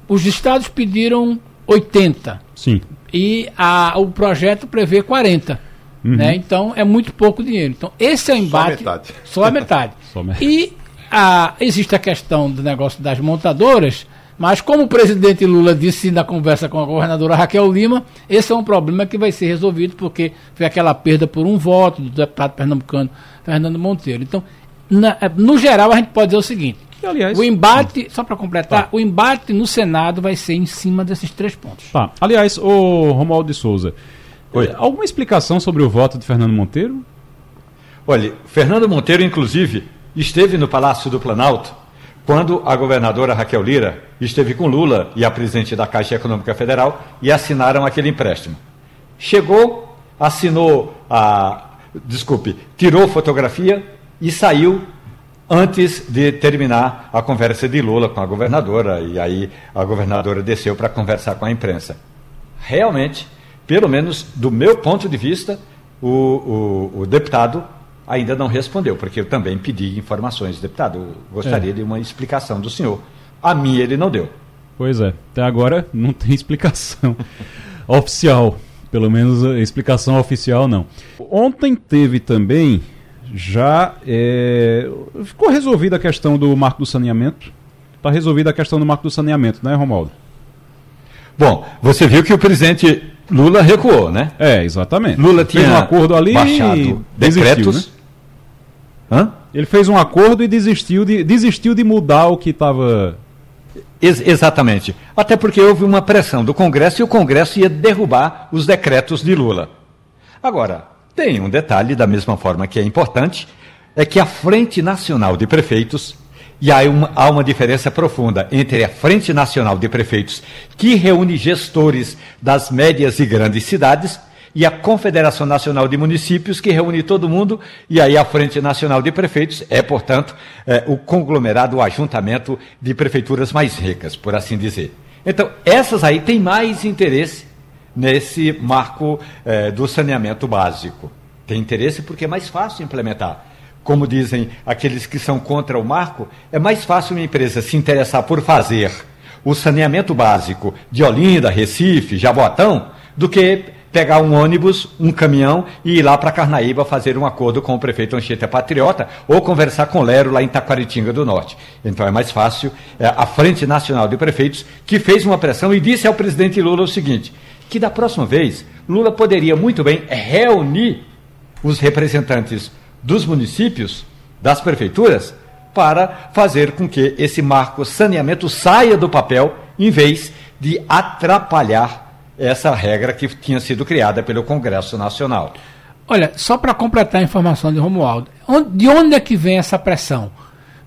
Os estados pediram 80. Sim. E a, o projeto prevê 40. Uhum. Né? Então, é muito pouco dinheiro. Então, esse é o embate. Só a metade. Só a metade. Só metade. E a, existe a questão do negócio das montadoras mas como o presidente Lula disse na conversa com a governadora Raquel Lima, esse é um problema que vai ser resolvido porque foi aquela perda por um voto do deputado pernambucano Fernando Monteiro. Então, na, no geral, a gente pode dizer o seguinte: aliás, o embate, só para completar, tá. o embate no Senado vai ser em cima desses três pontos. Tá. Aliás, o Romualdo de Souza, Oi. alguma explicação sobre o voto de Fernando Monteiro? Olha, Fernando Monteiro, inclusive, esteve no Palácio do Planalto quando a governadora Raquel Lira esteve com Lula e a presidente da Caixa Econômica Federal e assinaram aquele empréstimo. Chegou, assinou a. Desculpe, tirou fotografia e saiu antes de terminar a conversa de Lula com a governadora. E aí a governadora desceu para conversar com a imprensa. Realmente, pelo menos do meu ponto de vista, o, o, o deputado ainda não respondeu, porque eu também pedi informações. Deputado, gostaria é. de uma explicação do senhor. A minha ele não deu. Pois é, até agora não tem explicação oficial. Pelo menos explicação oficial não. Ontem teve também, já é, ficou resolvida a questão do marco do saneamento. Está resolvida a questão do marco do saneamento, né, Romualdo? Bom, você viu que o presidente Lula recuou, né? É, exatamente. Lula tinha Fez um acordo ali baixado decretos, né? Hã? Ele fez um acordo e desistiu de, desistiu de mudar o que estava. Ex exatamente. Até porque houve uma pressão do Congresso e o Congresso ia derrubar os decretos de Lula. Agora, tem um detalhe, da mesma forma que é importante, é que a Frente Nacional de Prefeitos, e há uma, há uma diferença profunda entre a Frente Nacional de Prefeitos, que reúne gestores das médias e grandes cidades, e a Confederação Nacional de Municípios, que reúne todo mundo, e aí a Frente Nacional de Prefeitos é, portanto, é, o conglomerado, o ajuntamento de prefeituras mais ricas, por assim dizer. Então, essas aí têm mais interesse nesse marco é, do saneamento básico. Tem interesse porque é mais fácil implementar. Como dizem aqueles que são contra o marco, é mais fácil uma empresa se interessar por fazer o saneamento básico de Olinda, Recife, Jaboatão, do que pegar um ônibus, um caminhão e ir lá para Carnaíba fazer um acordo com o prefeito Anchieta Patriota ou conversar com Lero lá em Taquaritinga do Norte. Então é mais fácil é, a Frente Nacional de Prefeitos que fez uma pressão e disse ao presidente Lula o seguinte, que da próxima vez Lula poderia muito bem reunir os representantes dos municípios, das prefeituras, para fazer com que esse marco saneamento saia do papel em vez de atrapalhar essa regra que tinha sido criada pelo Congresso Nacional. Olha, só para completar a informação de Romualdo, de onde é que vem essa pressão?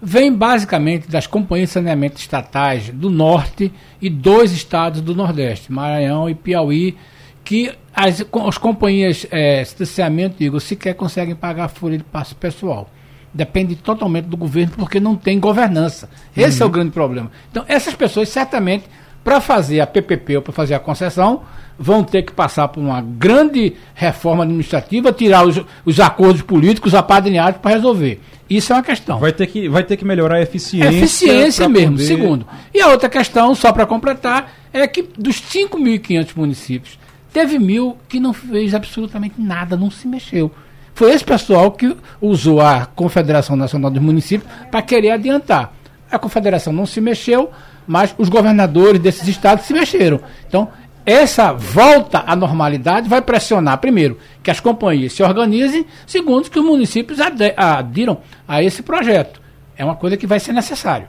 Vem basicamente das companhias de saneamento estatais do Norte e dois estados do Nordeste, Maranhão e Piauí, que as, as companhias é, de saneamento, digo, sequer conseguem pagar a folha de passo pessoal. Depende totalmente do governo, porque não tem governança. Esse uhum. é o grande problema. Então, essas pessoas certamente para fazer a PPP ou para fazer a concessão, vão ter que passar por uma grande reforma administrativa, tirar os, os acordos políticos apadrinhados para resolver. Isso é uma questão. Vai ter que, vai ter que melhorar a eficiência. A eficiência mesmo, poder... segundo. E a outra questão, só para completar, é que dos 5.500 municípios, teve mil que não fez absolutamente nada, não se mexeu. Foi esse pessoal que usou a Confederação Nacional dos Municípios para querer adiantar. A Confederação não se mexeu, mas os governadores desses estados se mexeram. Então, essa volta à normalidade vai pressionar, primeiro, que as companhias se organizem, segundo, que os municípios adiram a esse projeto. É uma coisa que vai ser necessário.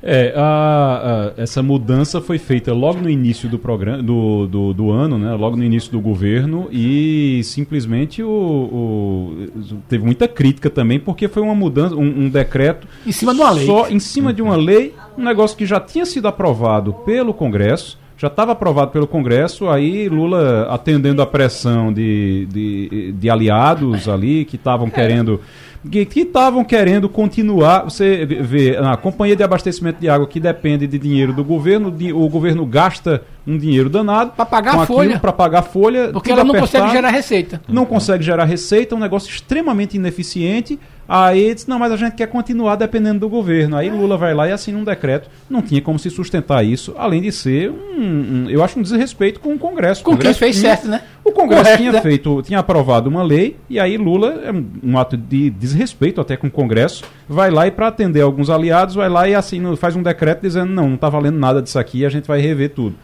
É, a, a, essa mudança foi feita logo no início do programa do, do, do, ano, né? logo no início do governo, e simplesmente o, o, teve muita crítica também, porque foi uma mudança, um, um decreto. Em cima de uma lei. Só em cima de uma lei, um negócio que já tinha sido aprovado pelo Congresso, já estava aprovado pelo Congresso, aí Lula atendendo a pressão de, de, de aliados ali que estavam querendo que estavam querendo continuar. Você vê, a companhia de abastecimento de água que depende de dinheiro do governo, de, o governo gasta um dinheiro danado para pagar a folha, para pagar folha, porque ela não apertado, consegue gerar receita. Não consegue gerar receita, é um negócio extremamente ineficiente. Aí disse, não, mas a gente quer continuar dependendo do governo. Aí Lula vai lá e assina um decreto. Não tinha como se sustentar isso, além de ser um, um eu acho um desrespeito com o Congresso. Com o quem fez tinha, certo, né? O Congresso Correto, tinha né? feito, tinha aprovado uma lei, e aí Lula, é um ato de desrespeito até com o Congresso, vai lá e para atender alguns aliados, vai lá e assina, faz um decreto dizendo, não, não está valendo nada disso aqui, a gente vai rever tudo.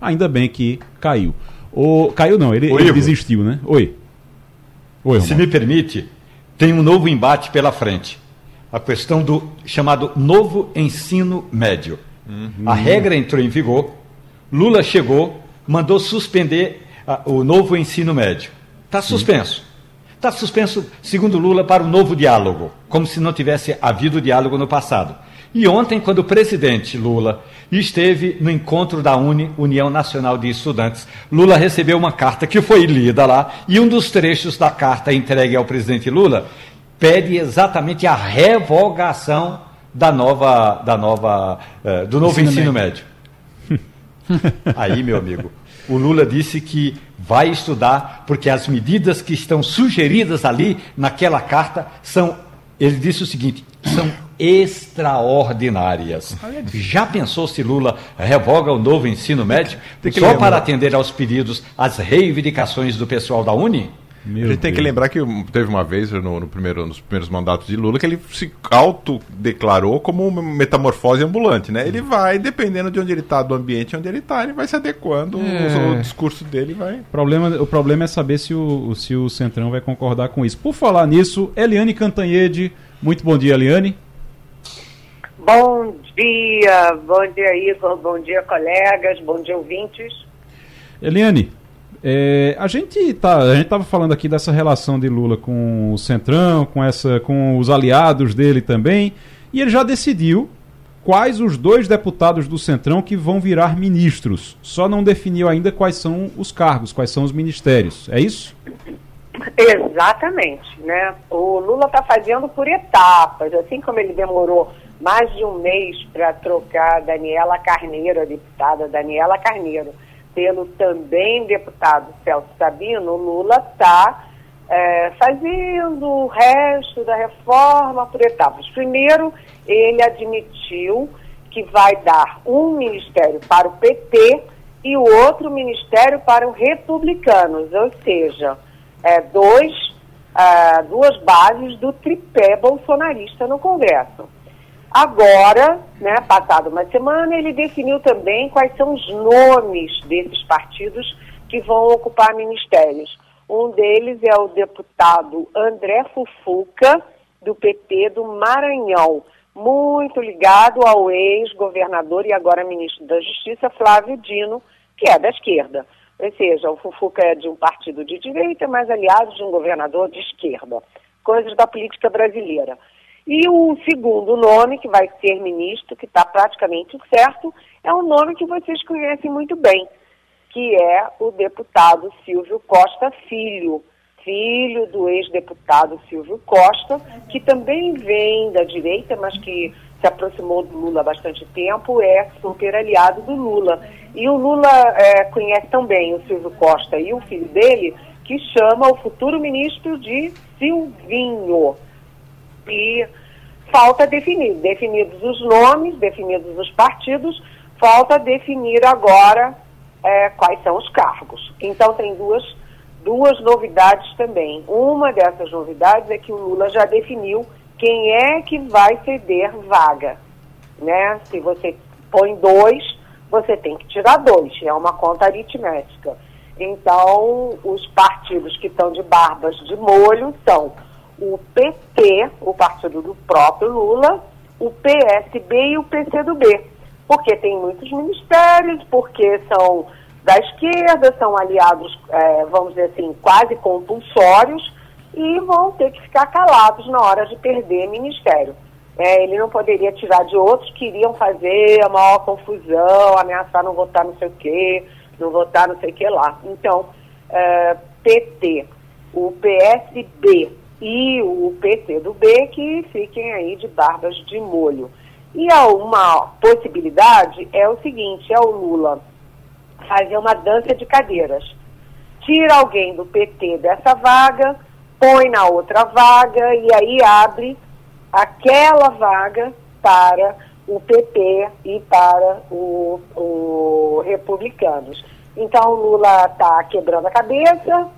Ainda bem que caiu. O, caiu não, ele, ele desistiu, né? Oi. Oi, Se me permite, tem um novo embate pela frente. A questão do chamado novo ensino médio. Uhum. A regra entrou em vigor, Lula chegou, mandou suspender a, o novo ensino médio. Está suspenso. Está suspenso, segundo Lula, para o novo diálogo, como se não tivesse havido diálogo no passado. E ontem, quando o presidente Lula esteve no encontro da UNE, União Nacional de Estudantes, Lula recebeu uma carta que foi lida lá, e um dos trechos da carta entregue ao presidente Lula pede exatamente a revogação da nova, da nova, uh, do novo ensino, ensino médio. médio. Aí, meu amigo, o Lula disse que vai estudar porque as medidas que estão sugeridas ali naquela carta são, ele disse o seguinte, são extraordinárias. Já pensou se Lula revoga o novo ensino médio só para atender aos pedidos, às reivindicações do pessoal da Uni? Meu a gente tem que lembrar que teve uma vez no, no, primeiro, nos primeiros mandatos de Lula que ele se autodeclarou como uma metamorfose ambulante, né? Ele vai, dependendo de onde ele está, do ambiente onde ele está, ele vai se adequando, é. o, o, discurso dele vai. O problema, o problema é saber se o, se o Centrão vai concordar com isso. Por falar nisso, Eliane Cantanhede, muito bom dia, Eliane. Bom dia, bom dia, Igor, bom dia, colegas, bom dia, ouvintes. Eliane, é, a gente tá, a gente estava falando aqui dessa relação de Lula com o Centrão, com essa, com os aliados dele também, e ele já decidiu quais os dois deputados do Centrão que vão virar ministros. Só não definiu ainda quais são os cargos, quais são os ministérios. É isso? Exatamente, né? O Lula está fazendo por etapas, assim como ele demorou mais de um mês para trocar Daniela Carneiro, a deputada Daniela Carneiro pelo também deputado Celso Sabino, Lula está é, fazendo o resto da reforma por etapas. Primeiro, ele admitiu que vai dar um ministério para o PT e o outro ministério para os republicanos, ou seja, é, dois, é, duas bases do tripé bolsonarista no Congresso. Agora, né, passada uma semana, ele definiu também quais são os nomes desses partidos que vão ocupar ministérios. Um deles é o deputado André Fufuca, do PP do Maranhão, muito ligado ao ex-governador e agora ministro da Justiça, Flávio Dino, que é da esquerda. Ou seja, o Fufuca é de um partido de direita, mas aliado de um governador de esquerda. Coisas da política brasileira. E o segundo nome, que vai ser ministro, que está praticamente certo, é um nome que vocês conhecem muito bem, que é o deputado Silvio Costa Filho, filho do ex-deputado Silvio Costa, que também vem da direita, mas que se aproximou do Lula há bastante tempo, é super aliado do Lula. E o Lula é, conhece também o Silvio Costa e o filho dele, que chama o futuro ministro de Silvinho. Falta definir, definidos os nomes, definidos os partidos, falta definir agora é, quais são os cargos. Então tem duas, duas novidades também. Uma dessas novidades é que o Lula já definiu quem é que vai ceder vaga. Né? Se você põe dois, você tem que tirar dois, é uma conta aritmética. Então, os partidos que estão de barbas de molho são o PT, o partido do próprio Lula, o PSB e o PCdoB. Porque tem muitos ministérios, porque são da esquerda, são aliados, é, vamos dizer assim, quase compulsórios, e vão ter que ficar calados na hora de perder ministério. É, ele não poderia tirar de outros que iriam fazer a maior confusão, ameaçar não votar não sei o quê, não votar não sei o que lá. Então, é, PT, o PSB e o PT do B que fiquem aí de barbas de molho. E uma possibilidade é o seguinte, é o Lula fazer uma dança de cadeiras. Tira alguém do PT dessa vaga, põe na outra vaga e aí abre aquela vaga para o PP e para o, o republicanos. Então o Lula está quebrando a cabeça,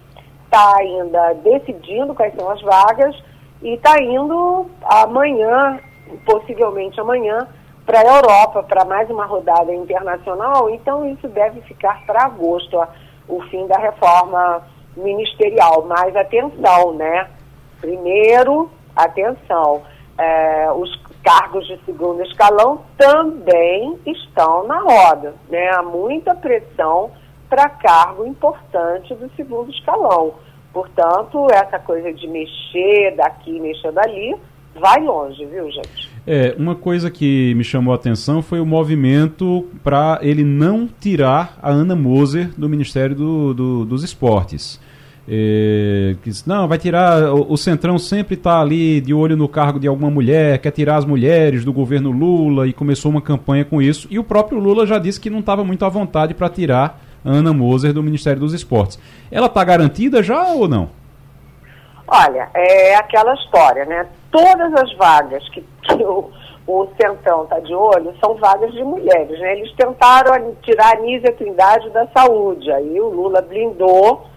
está ainda decidindo quais são as vagas e está indo amanhã, possivelmente amanhã, para a Europa, para mais uma rodada internacional. Então isso deve ficar para agosto, o fim da reforma ministerial. Mas atenção, né? Primeiro, atenção é, os cargos de segundo escalão também estão na roda. Né? Há muita pressão para cargo importante do segundo escalão. Portanto, essa coisa de mexer daqui, mexer dali, vai longe, viu, gente? É, uma coisa que me chamou a atenção foi o movimento para ele não tirar a Ana Moser do Ministério do, do, dos Esportes. É, que não, vai tirar. O, o Centrão sempre está ali de olho no cargo de alguma mulher, quer tirar as mulheres do governo Lula e começou uma campanha com isso. E o próprio Lula já disse que não estava muito à vontade para tirar Ana Moser do Ministério dos Esportes. Ela está garantida já ou não? Olha, é aquela história, né? Todas as vagas que, que o, o Centrão está de olho são vagas de mulheres, né? Eles tentaram tirar a Nízia Trindade da saúde, aí o Lula blindou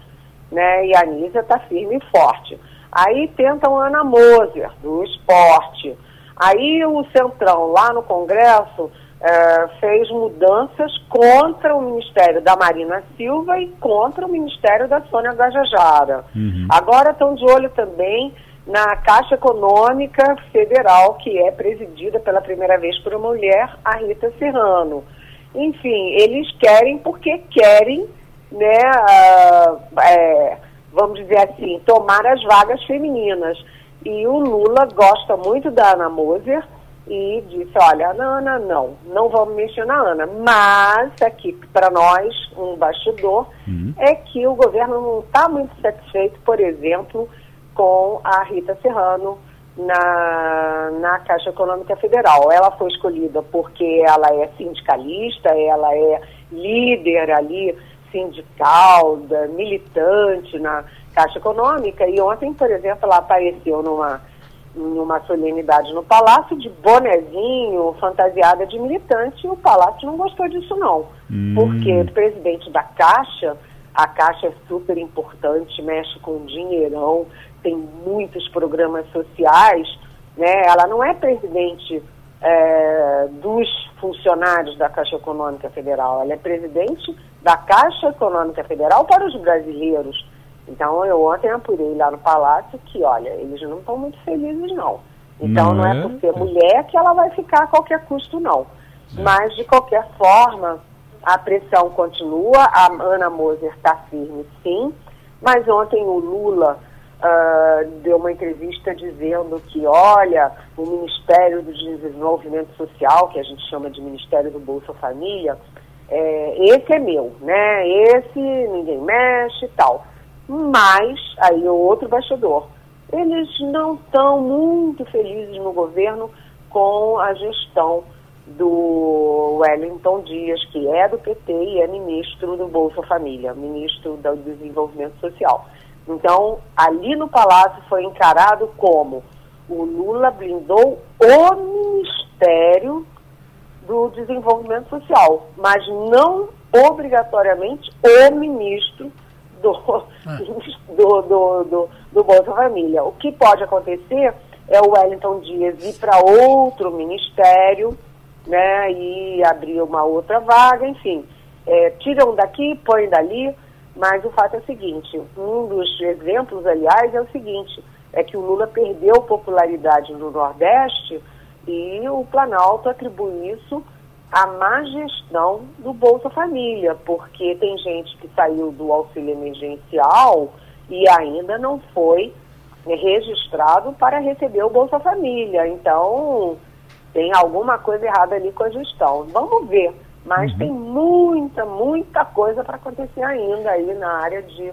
né? E a Anísia está firme e forte. Aí tentam Ana Moser, do esporte. Aí o Centrão, lá no Congresso, é, fez mudanças contra o Ministério da Marina Silva e contra o Ministério da Sônia Gajajara. Uhum. Agora estão de olho também na Caixa Econômica Federal, que é presidida pela primeira vez por uma mulher, a Rita Serrano. Enfim, eles querem porque querem né, uh, é, vamos dizer assim, tomar as vagas femininas. E o Lula gosta muito da Ana Moser e disse, olha, Ana, não, não vamos mexer na Ana. Mas aqui, para nós, um bastidor, uhum. é que o governo não está muito satisfeito, por exemplo, com a Rita Serrano na, na Caixa Econômica Federal. Ela foi escolhida porque ela é sindicalista, ela é líder ali sindical, da, militante na Caixa Econômica. E ontem, por exemplo, ela apareceu numa, numa solenidade no Palácio de bonezinho, fantasiada de militante, e o Palácio não gostou disso não. Hum. Porque o presidente da Caixa, a Caixa é super importante, mexe com dinheirão, tem muitos programas sociais, né? Ela não é presidente é, dos funcionários da Caixa Econômica Federal, ela é presidente da Caixa Econômica Federal para os brasileiros. Então, eu ontem apurei lá no Palácio que, olha, eles não estão muito felizes, não. Então, não, não é, é por ser mulher que ela vai ficar a qualquer custo, não. É. Mas, de qualquer forma, a pressão continua, a Ana Moser está firme, sim. Mas ontem o Lula uh, deu uma entrevista dizendo que, olha, o Ministério do Desenvolvimento Social, que a gente chama de Ministério do Bolsa Família, é, esse é meu, né? Esse ninguém mexe e tal. Mas, aí o outro bastidor, eles não estão muito felizes no governo com a gestão do Wellington Dias, que é do PT e é ministro do Bolsa Família, ministro do Desenvolvimento Social. Então, ali no Palácio foi encarado como o Lula blindou o Ministério do Desenvolvimento Social, mas não obrigatoriamente o ministro do, ah. do, do, do, do Bolsa Família. O que pode acontecer é o Wellington Dias ir para outro ministério, né, e abrir uma outra vaga, enfim. É, tiram daqui, põem dali, mas o fato é o seguinte, um dos exemplos, aliás, é o seguinte, é que o Lula perdeu popularidade no Nordeste e o Planalto atribui isso à má gestão do Bolsa Família, porque tem gente que saiu do auxílio emergencial e ainda não foi registrado para receber o Bolsa Família. Então, tem alguma coisa errada ali com a gestão. Vamos ver. Mas uhum. tem muita, muita coisa para acontecer ainda aí na área de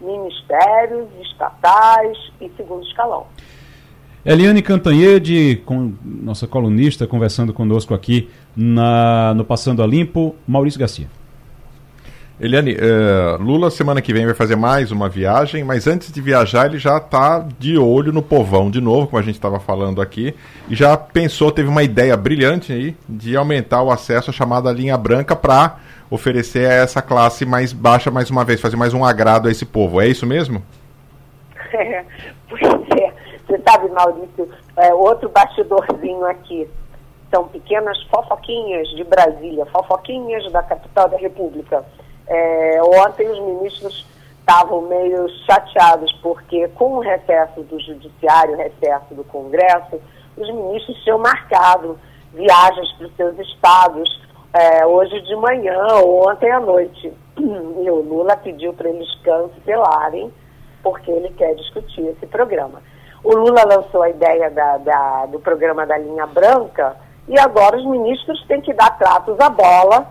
ministérios, estatais e segundo escalão. Eliane Cantanhede, com nossa colunista, conversando conosco aqui na, no Passando a Limpo, Maurício Garcia. Eliane, uh, Lula semana que vem vai fazer mais uma viagem, mas antes de viajar ele já está de olho no povão de novo, como a gente estava falando aqui, e já pensou, teve uma ideia brilhante aí de aumentar o acesso à chamada linha branca para oferecer a essa classe mais baixa mais uma vez, fazer mais um agrado a esse povo. É isso mesmo? É, pois é. Você sabe, Maurício, é, outro bastidorzinho aqui. São pequenas fofoquinhas de Brasília, fofoquinhas da capital da República é, ontem os ministros estavam meio chateados porque com o recesso do judiciário, recesso do Congresso, os ministros tinham marcado viagens para os seus estados é, hoje de manhã ou ontem à noite. E o Lula pediu para eles cancelarem, porque ele quer discutir esse programa. O Lula lançou a ideia da, da, do programa da linha branca e agora os ministros têm que dar tratos à bola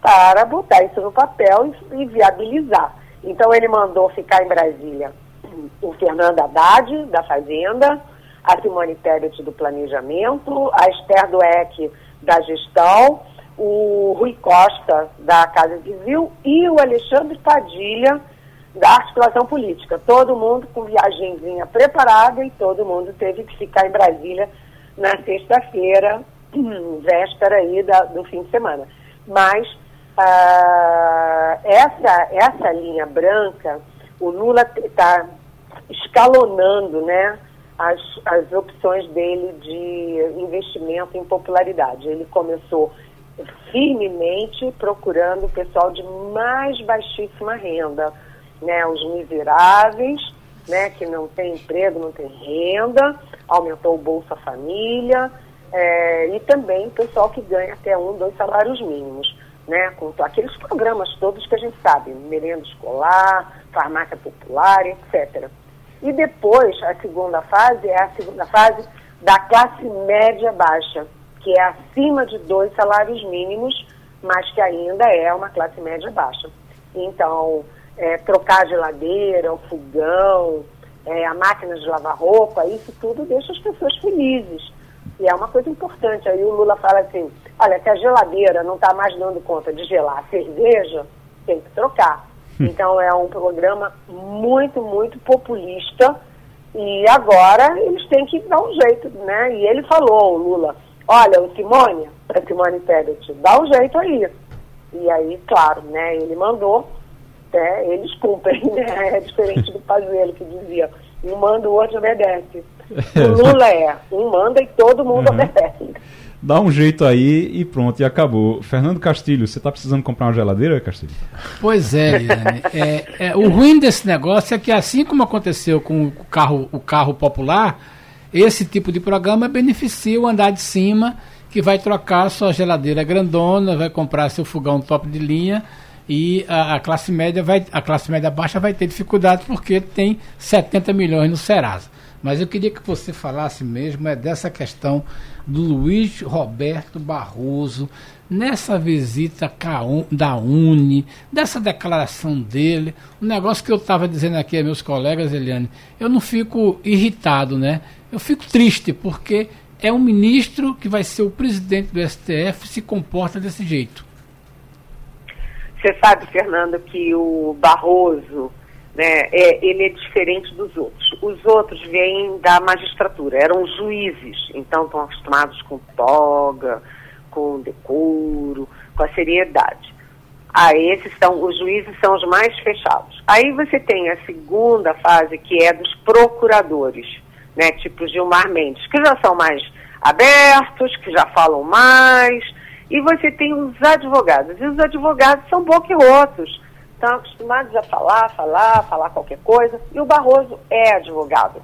para botar isso no papel e, e viabilizar. Então ele mandou ficar em Brasília o Fernando Haddad, da Fazenda, a Simone Tebet do Planejamento, a Esther Dueck da Gestão, o Rui Costa da Casa Civil e o Alexandre Padilha da Articulação Política. Todo mundo com viagemzinha preparada e todo mundo teve que ficar em Brasília na sexta-feira, véspera aí da, do fim de semana. Mas ah, essa, essa linha branca, o Lula está escalonando né, as, as opções dele de investimento em popularidade. Ele começou firmemente procurando o pessoal de mais baixíssima renda, né, os miseráveis, né, que não tem emprego, não tem renda, aumentou o Bolsa Família, é, e também o pessoal que ganha até um, dois salários mínimos né, com aqueles programas todos que a gente sabe, merenda escolar, farmácia popular, etc. E depois, a segunda fase é a segunda fase da classe média baixa, que é acima de dois salários mínimos, mas que ainda é uma classe média baixa. Então, é, trocar a geladeira, o fogão, é, a máquina de lavar roupa, isso tudo deixa as pessoas felizes. E é uma coisa importante. Aí o Lula fala assim, olha, se a geladeira não está mais dando conta de gelar a cerveja, tem que trocar. Hum. Então é um programa muito, muito populista. E agora eles têm que dar um jeito, né? E ele falou, o Lula, olha, o Simone, a Simone Tebet, dá um jeito aí. E aí, claro, né, ele mandou, né, eles cumprem, né? É diferente do Pazuello que dizia, um manda, o outro obedece. O Lula é, um manda e todo mundo uhum. obedece. Dá um jeito aí e pronto, e acabou. Fernando Castilho, você está precisando comprar uma geladeira, Castilho? Pois é, Liane. é, é, o ruim desse negócio é que assim como aconteceu com o carro, o carro popular, esse tipo de programa beneficia o andar de cima, que vai trocar sua geladeira grandona, vai comprar seu fogão top de linha e a, a, classe média vai a classe média baixa vai ter dificuldade porque tem 70 milhões no Serasa. Mas eu queria que você falasse mesmo é dessa questão do Luiz Roberto Barroso nessa visita da Uni, dessa declaração dele, um negócio que eu estava dizendo aqui a meus colegas, Eliane, eu não fico irritado, né? Eu fico triste porque é um ministro que vai ser o presidente do STF se comporta desse jeito. Você sabe, Fernando, que o Barroso, né, é, ele é diferente dos outros. Os outros vêm da magistratura, eram juízes, então estão acostumados com toga, com decoro, com a seriedade. Aí esses são, os juízes são os mais fechados. Aí você tem a segunda fase, que é dos procuradores, né, tipo Gilmar Mendes, que já são mais abertos, que já falam mais, e você tem os advogados. E os advogados são boquirotos. Estão acostumados a falar, falar, falar qualquer coisa. E o Barroso é advogado.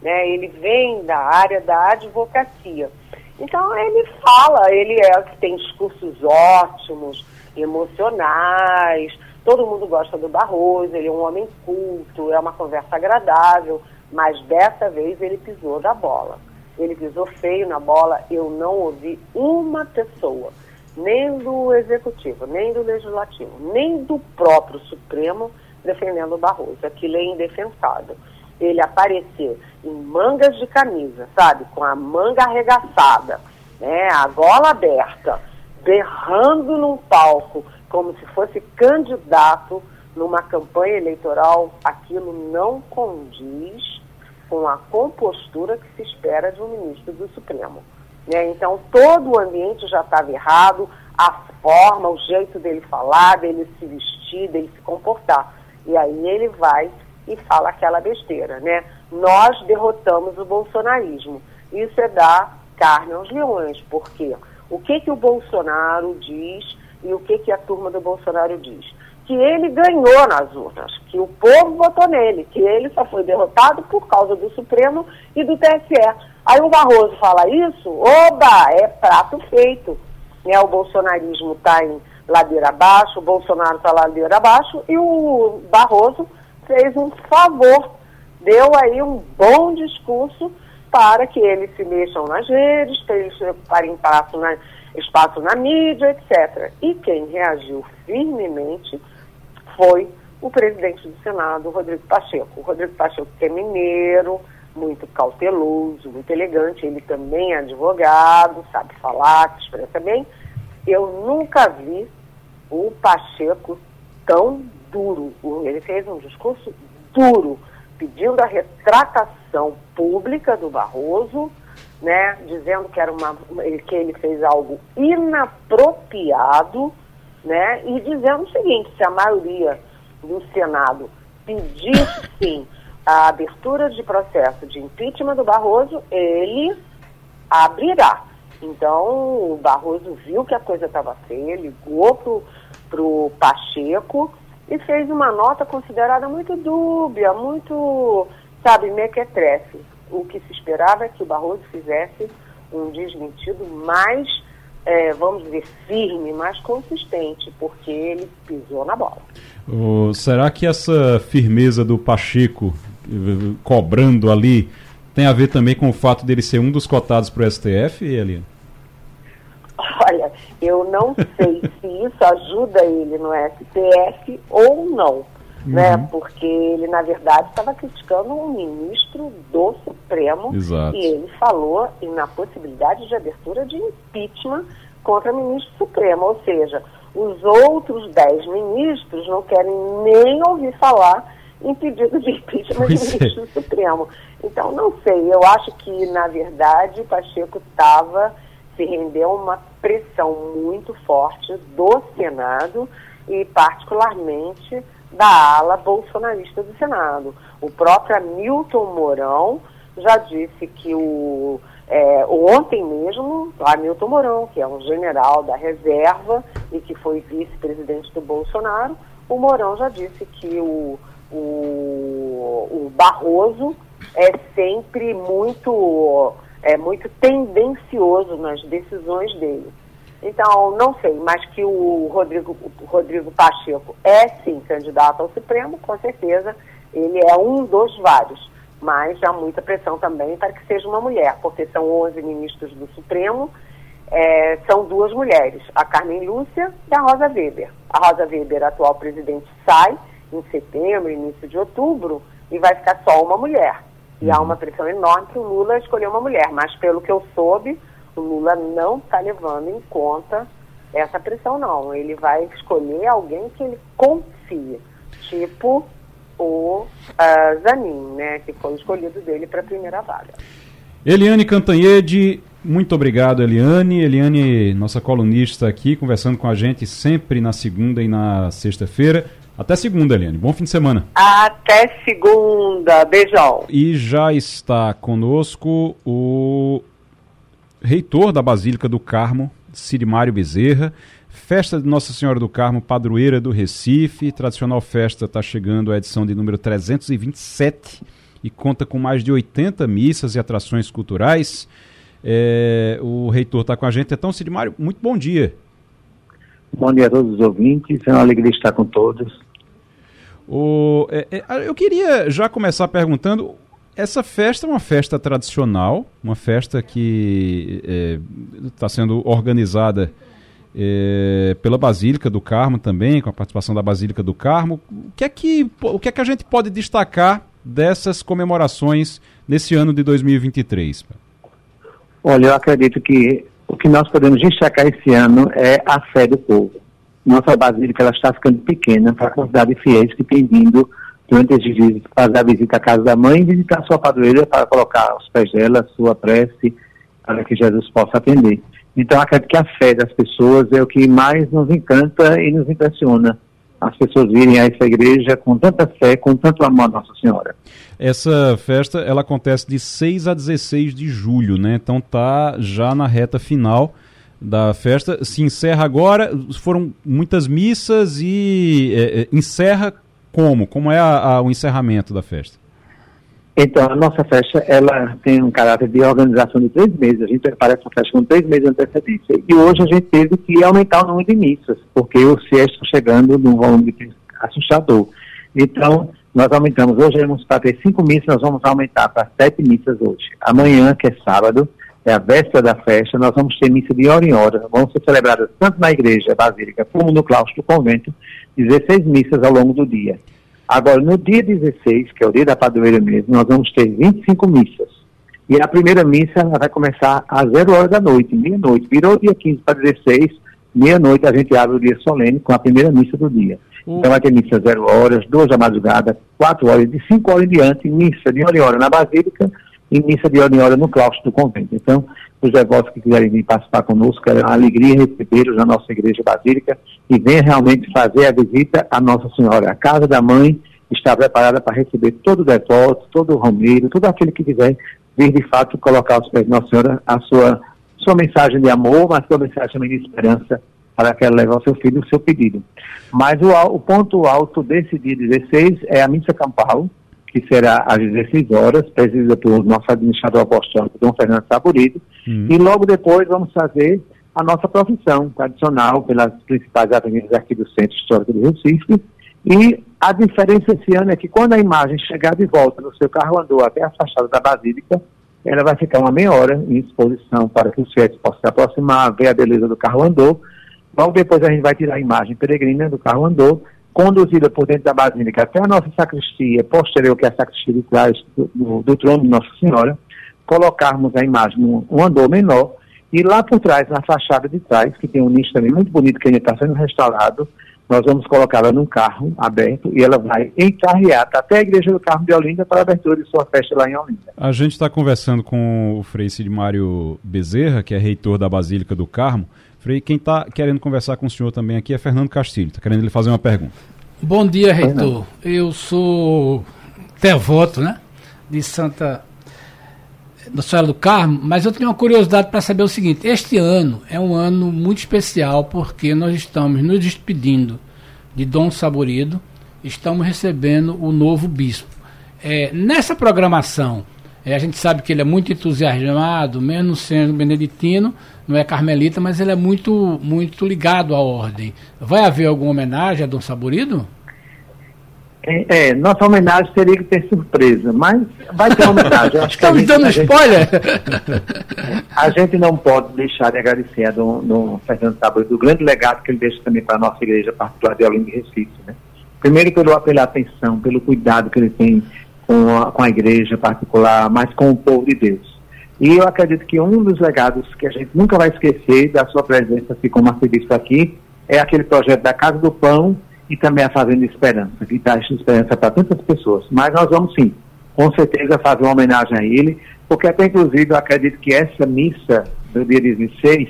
Né? Ele vem da área da advocacia. Então ele fala, ele é que tem discursos ótimos, emocionais. Todo mundo gosta do Barroso, ele é um homem culto, é uma conversa agradável. mas dessa vez ele pisou da bola. Ele pisou feio na bola, eu não ouvi uma pessoa, nem do Executivo, nem do Legislativo, nem do próprio Supremo defendendo o Barroso. Aquilo é indefensável. Ele aparecer em mangas de camisa, sabe, com a manga arregaçada, né, a gola aberta, berrando num palco como se fosse candidato numa campanha eleitoral, aquilo não condiz com a compostura que se espera de um ministro do Supremo. Né? Então, todo o ambiente já estava errado, a forma, o jeito dele falar, dele se vestir, dele se comportar. E aí ele vai e fala aquela besteira, né? Nós derrotamos o bolsonarismo. Isso é dar carne aos leões, porque o que, que o Bolsonaro diz e o que, que a turma do Bolsonaro diz? Que ele ganhou nas urnas, que o povo votou nele, que ele só foi derrotado por causa do Supremo e do TSE. Aí o Barroso fala isso, oba, é prato feito. Né? O bolsonarismo está em ladeira abaixo, o Bolsonaro está ladeira abaixo e o Barroso fez um favor, deu aí um bom discurso para que eles se mexam nas redes, para eles ocuparem espaço na, espaço na mídia, etc. E quem reagiu firmemente foi o presidente do Senado, Rodrigo Pacheco. O Rodrigo Pacheco, que é mineiro, muito cauteloso, muito elegante, ele também é advogado, sabe falar, se expressa bem. Eu nunca vi o Pacheco tão duro. Ele fez um discurso duro, pedindo a retratação pública do Barroso, né, dizendo que, era uma, que ele fez algo inapropriado, né, e dizendo o seguinte, se a maioria do Senado pedisse a abertura de processo de impeachment do Barroso, ele abrirá. Então, o Barroso viu que a coisa estava feia, ligou para o Pacheco e fez uma nota considerada muito dúbia, muito, sabe, mequetrefe. O que se esperava é que o Barroso fizesse um desmentido mais, é, vamos dizer, firme, mais consistente, porque ele pisou na bola. Será que essa firmeza do Pacheco cobrando ali tem a ver também com o fato dele ser um dos cotados para o STF, Eliane? Olha, eu não sei se isso ajuda ele no STF ou não, né? uhum. né? Porque ele, na verdade, estava criticando um ministro do Supremo Exato. e ele falou na possibilidade de abertura de impeachment contra o ministro Supremo, ou seja, os outros dez ministros não querem nem ouvir falar em pedido de impeachment pois do ministro é. Supremo. Então, não sei, eu acho que, na verdade, o Pacheco estava se rendeu a uma pressão muito forte do Senado e, particularmente, da ala bolsonarista do Senado. O próprio Hamilton Mourão já disse que o. É, ontem mesmo, Hamilton Mourão, que é um general da reserva e que foi vice-presidente do Bolsonaro, o Mourão já disse que o, o, o Barroso é sempre muito é muito tendencioso nas decisões dele. Então, não sei, mas que o Rodrigo, o Rodrigo Pacheco é sim candidato ao Supremo, com certeza, ele é um dos vários. Mas há muita pressão também para que seja uma mulher, porque são 11 ministros do Supremo, é, são duas mulheres, a Carmen Lúcia e a Rosa Weber. A Rosa Weber, atual presidente, sai em setembro, início de outubro, e vai ficar só uma mulher. E há uma pressão enorme para o Lula escolher uma mulher. Mas pelo que eu soube, o Lula não está levando em conta essa pressão, não. Ele vai escolher alguém que ele confia. Tipo o uh, Zanin, né? Que foi escolhido dele para a primeira vaga. Eliane Cantanhede, muito obrigado, Eliane. Eliane, nossa colunista aqui, conversando com a gente sempre na segunda e na sexta-feira. Até segunda, Eliane. Bom fim de semana. Até segunda. Beijão. E já está conosco o reitor da Basílica do Carmo, Sirimário Bezerra. Festa de Nossa Senhora do Carmo, padroeira do Recife. Tradicional festa está chegando à edição de número 327 e conta com mais de 80 missas e atrações culturais. É, o reitor está com a gente. Então, Sirimário, muito bom dia. Bom dia a todos os ouvintes, é uma alegria estar com todos. O, é, é, eu queria já começar perguntando essa festa é uma festa tradicional, uma festa que está é, sendo organizada é, pela Basílica do Carmo também, com a participação da Basílica do Carmo. O que é que, o que, é que a gente pode destacar dessas comemorações nesse ano de 2023? Olha, eu acredito que o que nós podemos destacar esse ano é a fé do povo. Nossa Basílica ela está ficando pequena para a quantidade de fiéis que tem vindo durante esses dias fazer a visita à casa da mãe e visitar sua padroeira para colocar aos pés dela sua prece para que Jesus possa atender. Então, acredito que a fé das pessoas é o que mais nos encanta e nos impressiona. As pessoas virem a essa igreja com tanta fé, com tanto amor a Nossa Senhora. Essa festa, ela acontece de 6 a 16 de julho, né? Então tá já na reta final da festa. Se encerra agora, foram muitas missas e é, é encerra como? Como é a, a, o encerramento da festa? Então, a nossa festa, ela tem um caráter de organização de três meses. A gente prepara essa festa com três meses de antecedência. E hoje a gente teve que aumentar o número de missas, porque os fiéis estão chegando num volume assustador. Então, nós aumentamos. Hoje vamos para ter cinco missas, nós vamos aumentar para sete missas hoje. Amanhã, que é sábado, é a véspera da festa, nós vamos ter missa de hora em hora. Vão ser celebradas tanto na igreja basílica como no claustro do convento, 16 missas ao longo do dia. Agora, no dia 16, que é o dia da padroeira mesmo, nós vamos ter 25 missas. E a primeira missa vai começar às 0 horas da noite, meia-noite. Virou dia 15 para 16, meia-noite a gente abre o dia solene com a primeira missa do dia. Uhum. Então vai ter missa 0 horas, 2 da madrugada, 4 horas, de 5 horas em diante, missa de hora em hora na Basílica e missa de hora em hora no claustro do convento. Então, os devotos que quiserem vir participar conosco, é uma alegria recebê-los na nossa igreja basílica e venha realmente fazer a visita à Nossa Senhora. A casa da mãe está preparada para receber todo devoto, todo romeiro, todo aquele que quiser vir de fato colocar aos pés de Nossa Senhora a sua, sua mensagem de amor, mas sua mensagem também de esperança para que ela leve ao seu filho o seu pedido. Mas o, o ponto alto desse dia 16 é a missa campal, que será às 16 horas, presidida pelo nosso administrador apostólico, Dom Fernando Saburido, uhum. e logo depois vamos fazer a nossa profissão tradicional pelas principais avenidas aqui do Centro Histórico do Recife, e a diferença esse ano é que quando a imagem chegar de volta no seu carro andou até a fachada da Basílica, ela vai ficar uma meia hora em exposição para que os fiéis possam se aproximar, ver a beleza do carro andou. Logo depois a gente vai tirar a imagem peregrina do carro andou conduzida por dentro da Basílica até a nossa sacristia, posterior que é a sacristia de trás do, do, do trono de Nossa Senhora, colocarmos a imagem num um andor menor e lá por trás, na fachada de trás, que tem um nicho também muito bonito que ainda está sendo restaurado, nós vamos colocá-la num carro aberto e ela vai em carreata até a Igreja do Carmo de Olinda para a abertura de sua festa lá em Olinda. A gente está conversando com o Frei Mário Bezerra, que é reitor da Basílica do Carmo, Frei, quem está querendo conversar com o senhor também aqui é Fernando Castilho, está querendo lhe fazer uma pergunta. Bom dia, reitor. Eu sou devoto, né, de Santa da Senhora do Carmo, mas eu tenho uma curiosidade para saber o seguinte: este ano é um ano muito especial porque nós estamos nos despedindo de Dom Saborido, estamos recebendo o novo bispo. É, nessa programação, é, a gente sabe que ele é muito entusiasmado, mesmo sendo beneditino, não é carmelita, mas ele é muito, muito ligado à ordem. Vai haver alguma homenagem a Dom Saborido? É, é, nossa homenagem teria que ter surpresa, mas vai ter homenagem. Estamos dando spoiler! A gente não pode deixar de agradecer a Dom, Dom Fernando Saborido, o grande legado que ele deixa também para a nossa igreja particular de Olinda e Recife. Né? Primeiro pelo, pela atenção, pelo cuidado que ele tem com a, com a igreja particular, mas com o povo de Deus. E eu acredito que um dos legados que a gente nunca vai esquecer da sua presença, assim como arcebispo aqui, é aquele projeto da Casa do Pão e também a Fazenda Esperança, que dá esperança para tantas pessoas. Mas nós vamos sim, com certeza, fazer uma homenagem a ele, porque até inclusive eu acredito que essa missa do dia 16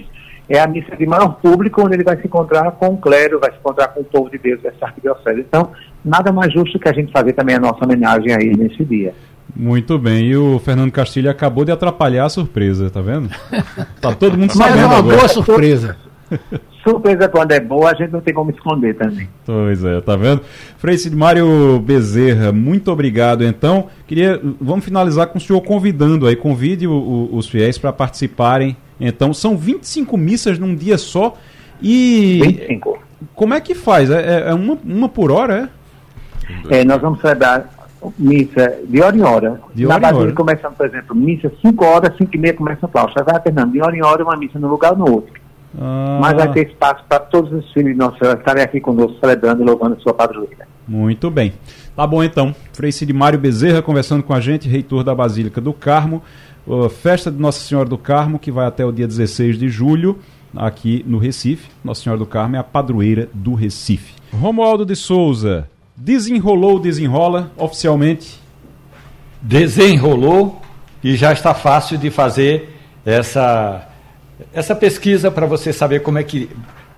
é a missa de maior público, onde ele vai se encontrar com o clero, vai se encontrar com o povo de Deus dessa arquidiocese. Então, nada mais justo que a gente fazer também a nossa homenagem a ele nesse dia. Muito bem, e o Fernando Castilho acabou de atrapalhar a surpresa, tá vendo? Tá todo mundo sabendo Mas é uma agora. boa surpresa. Surpresa quando é boa, a gente não tem como esconder também. Pois é, tá vendo? Frei Mário Bezerra, muito obrigado. Então, queria, vamos finalizar com o senhor convidando aí, convide o, o, os fiéis para participarem. Então, são 25 missas num dia só. E 25. como é que faz? É, é, é uma, uma por hora, é? é nós vamos celebrar missa de hora em hora. De hora Na Basílica começando, por exemplo, missa 5 horas, 5 e meia começa o claustro. Vai alternando de hora em hora uma missa no lugar ou no outro. Ah. Mas vai ter espaço para todos os filhos de Nossa Senhora estarem aqui conosco, celebrando e louvando a sua padroeira. Muito bem. Tá bom então. Frei Cid Mário Bezerra conversando com a gente, reitor da Basílica do Carmo. Uh, festa de Nossa Senhora do Carmo, que vai até o dia 16 de julho, aqui no Recife. Nossa Senhora do Carmo é a padroeira do Recife. Romualdo de Souza, desenrolou, desenrola oficialmente? Desenrolou e já está fácil de fazer essa, essa pesquisa para você saber como é que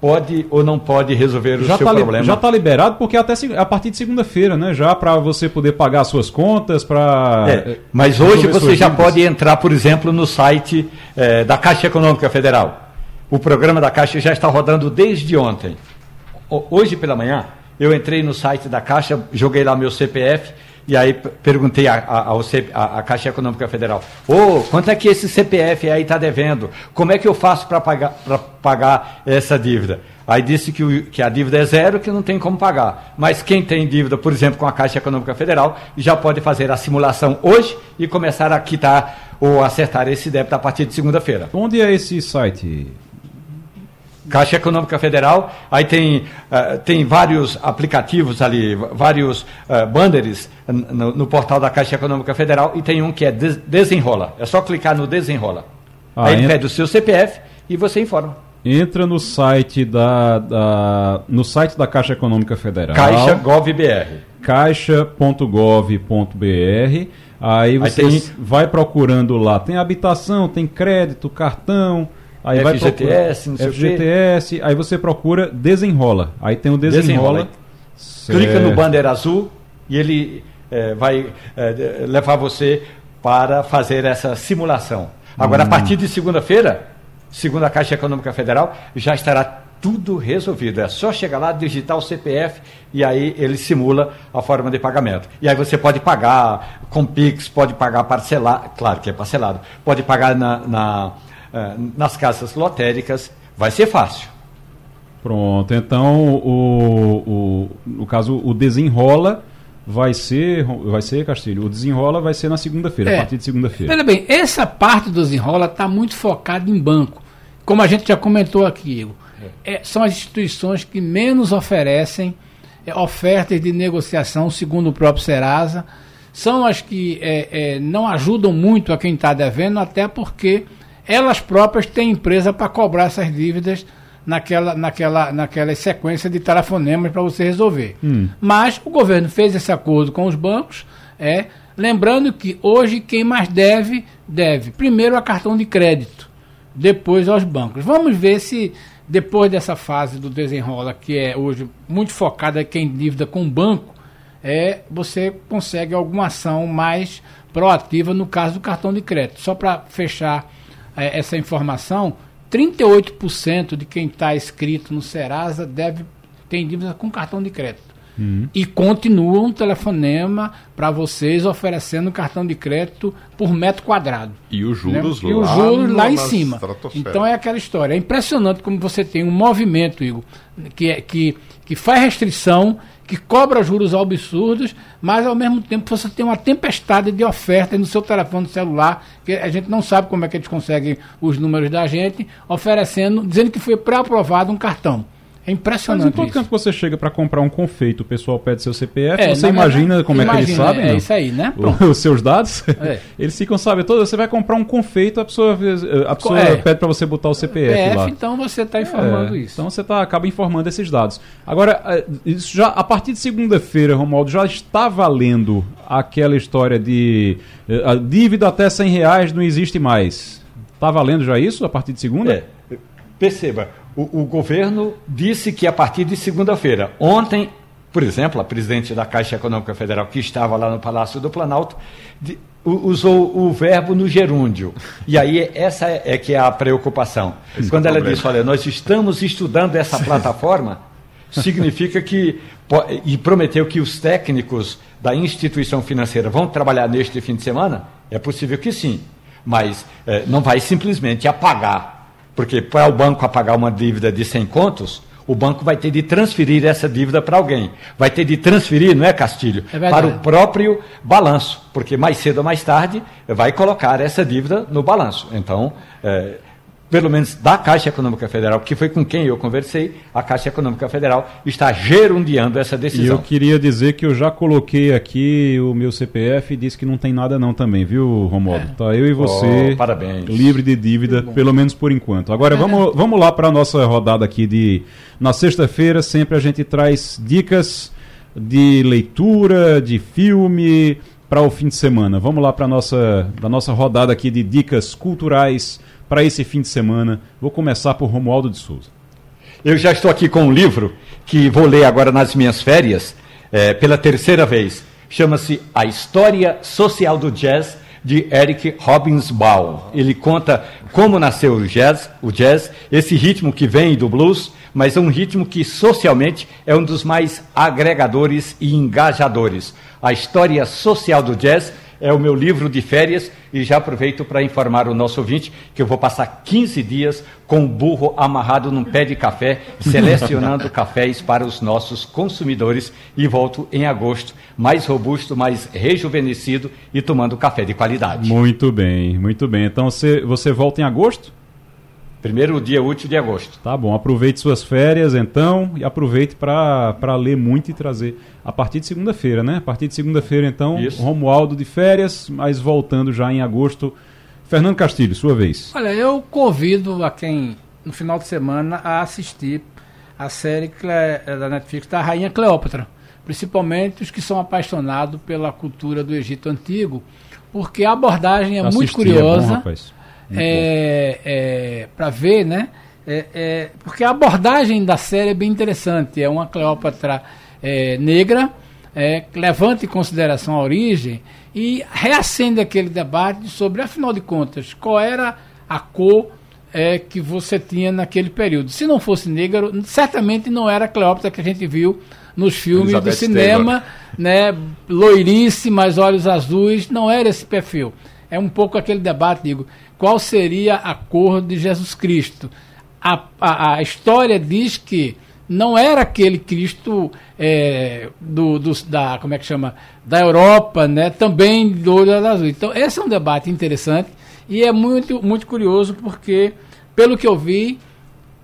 pode ou não pode resolver o já seu tá problema. Já está liberado porque até a partir de segunda-feira, né? Já para você poder pagar as suas contas, para. É, mas hoje você já pode entrar, por exemplo, no site é, da Caixa Econômica Federal. O programa da Caixa já está rodando desde ontem. Hoje pela manhã, eu entrei no site da Caixa, joguei lá meu CPF e aí perguntei à Caixa Econômica Federal: Ô, oh, quanto é que esse CPF aí está devendo? Como é que eu faço para pagar, pagar essa dívida? Aí disse que, o, que a dívida é zero, que não tem como pagar. Mas quem tem dívida, por exemplo, com a Caixa Econômica Federal, já pode fazer a simulação hoje e começar a quitar ou acertar esse débito a partir de segunda-feira. Onde é esse site? Caixa Econômica Federal, aí tem, uh, tem vários aplicativos ali, vários uh, banners no, no, portal da Caixa Econômica Federal e tem um que é des Desenrola. É só clicar no Desenrola. Ah, aí ele pede o seu CPF e você informa. Entra no site da, da no site da Caixa Econômica Federal. Caixa Gov.br. Caixa.gov.br. Aí você aí tem... vai procurando lá. Tem habitação, tem crédito, cartão. Aí FGTS, vai procura, FGTS, aí você procura desenrola. Aí tem o desenrola. desenrola. Clica no banner azul e ele é, vai é, levar você para fazer essa simulação. Agora, hum. a partir de segunda-feira, segundo a Caixa Econômica Federal, já estará tudo resolvido. É só chegar lá, digitar o CPF e aí ele simula a forma de pagamento. E aí você pode pagar com Pix, pode pagar parcelado, claro que é parcelado, pode pagar na, na nas casas lotéricas, vai ser fácil. Pronto, então o, o, no caso o desenrola vai ser, vai ser Castilho, o desenrola vai ser na segunda-feira, é. a partir de segunda-feira. Olha bem, essa parte do desenrola está muito focada em banco, como a gente já comentou aqui, Igor. É. É, são as instituições que menos oferecem é, ofertas de negociação, segundo o próprio Serasa, são as que é, é, não ajudam muito a quem está devendo, até porque elas próprias têm empresa para cobrar essas dívidas naquela, naquela, naquela sequência de telefonemas para você resolver. Hum. Mas o governo fez esse acordo com os bancos, é, lembrando que hoje quem mais deve, deve primeiro a cartão de crédito, depois aos bancos. Vamos ver se depois dessa fase do desenrola, que é hoje muito focada em quem dívida com o banco, é, você consegue alguma ação mais proativa no caso do cartão de crédito. Só para fechar é, essa informação, 38% de quem está inscrito no Serasa deve tem dívida com cartão de crédito. Uhum. E continua um telefonema para vocês oferecendo cartão de crédito por metro quadrado. E os juros né? lá, e os juros lá em cima. Então é aquela história. É impressionante como você tem um movimento, Igor, que, é, que, que faz restrição que cobra juros absurdos, mas ao mesmo tempo você tem uma tempestade de ofertas no seu telefone celular, que a gente não sabe como é que eles conseguem os números da gente, oferecendo, dizendo que foi pré-aprovado um cartão. É impressionante. Mas enquanto você chega para comprar um confeito, o pessoal pede seu CPF, é, você imagina como imagina, é que eles sabem? É, é isso aí, né? Os seus dados, é. eles ficam sabendo todos. Você vai comprar um confeito, a pessoa, a pessoa é. pede para você botar o CPF PF, lá. Então você está informando é, isso. Então você tá, acaba informando esses dados. Agora, é, isso já, a partir de segunda-feira, Romualdo, já está valendo aquela história de a dívida até 100 reais não existe mais. Está valendo já isso a partir de segunda? É. Perceba, o, o governo disse que a partir de segunda-feira, ontem, por exemplo, a presidente da Caixa Econômica Federal, que estava lá no Palácio do Planalto, de, usou o verbo no gerúndio. E aí essa é, é que é a preocupação. Esse Quando é ela disse, olha, nós estamos estudando essa plataforma, significa que e prometeu que os técnicos da instituição financeira vão trabalhar neste fim de semana, é possível que sim, mas é, não vai simplesmente apagar porque para o banco apagar uma dívida de 100 contos, o banco vai ter de transferir essa dívida para alguém. Vai ter de transferir, não é, Castilho? É para o próprio balanço, porque mais cedo ou mais tarde vai colocar essa dívida no balanço. Então, é, pelo menos da Caixa Econômica Federal, que foi com quem eu conversei, a Caixa Econômica Federal está gerundiando essa decisão. E eu queria dizer que eu já coloquei aqui o meu CPF e disse que não tem nada não também, viu, Romualdo? É. Tá eu e você oh, parabéns. livre de dívida, pelo menos por enquanto. Agora vamos, vamos lá para a nossa rodada aqui de... Na sexta-feira sempre a gente traz dicas de leitura, de filme para o fim de semana. Vamos lá para a nossa, nossa rodada aqui de dicas culturais para esse fim de semana. Vou começar por Romualdo de Souza. Eu já estou aqui com um livro que vou ler agora nas minhas férias, é, pela terceira vez. Chama-se A História Social do Jazz, de Eric Hobsbawm. Ele conta como nasceu o jazz, o jazz, esse ritmo que vem do blues, mas é um ritmo que socialmente é um dos mais agregadores e engajadores. A história social do jazz é o meu livro de férias e já aproveito para informar o nosso ouvinte que eu vou passar 15 dias com o burro amarrado num pé de café, selecionando cafés para os nossos consumidores e volto em agosto, mais robusto, mais rejuvenescido e tomando café de qualidade. Muito bem, muito bem. Então você, você volta em agosto? Primeiro dia útil de agosto. Tá bom, aproveite suas férias então e aproveite para ler muito e trazer a partir de segunda-feira, né? A partir de segunda-feira então, Isso. Romualdo de férias, mas voltando já em agosto. Fernando Castilho, sua vez. Olha, eu convido a quem no final de semana a assistir a série eh, da Netflix da Rainha Cleópatra, principalmente os que são apaixonados pela cultura do Egito Antigo, porque a abordagem é Assisti, muito curiosa. É bom, é, é, para ver, né? É, é, porque a abordagem da série é bem interessante. É uma Cleópatra é, negra, é, levanta em consideração a origem e reacende aquele debate sobre, afinal de contas, qual era a cor é, que você tinha naquele período. Se não fosse negra, certamente não era a Cleópatra que a gente viu nos filmes Elizabeth do cinema, Taylor. né? Loiríssima, olhos azuis, não era esse perfil. É um pouco aquele debate, digo, qual seria a cor de Jesus Cristo? A, a, a história diz que não era aquele Cristo é, do, do, da como é que chama da Europa, né? Também do olho azul. Então esse é um debate interessante e é muito muito curioso porque pelo que eu vi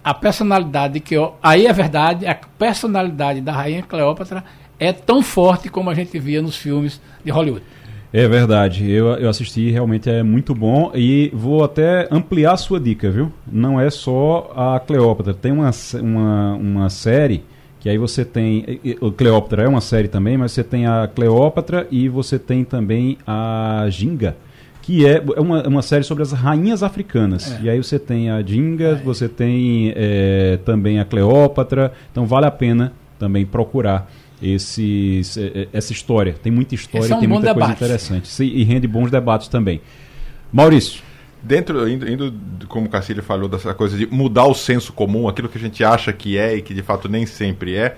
a personalidade que eu, aí é verdade a personalidade da rainha Cleópatra é tão forte como a gente via nos filmes de Hollywood. É verdade, eu, eu assisti, realmente é muito bom e vou até ampliar a sua dica, viu? Não é só a Cleópatra, tem uma, uma, uma série que aí você tem. O Cleópatra é uma série também, mas você tem a Cleópatra e você tem também a Ginga, que é, é uma, uma série sobre as rainhas africanas. É. E aí você tem a Ginga, você tem é, também a Cleópatra, então vale a pena também procurar esse, essa história. Tem muita história, é um tem muita debate. coisa interessante. E rende bons debates também. Maurício. Dentro, indo, indo, como o Cacilho falou, dessa coisa de mudar o senso comum, aquilo que a gente acha que é e que de fato nem sempre é,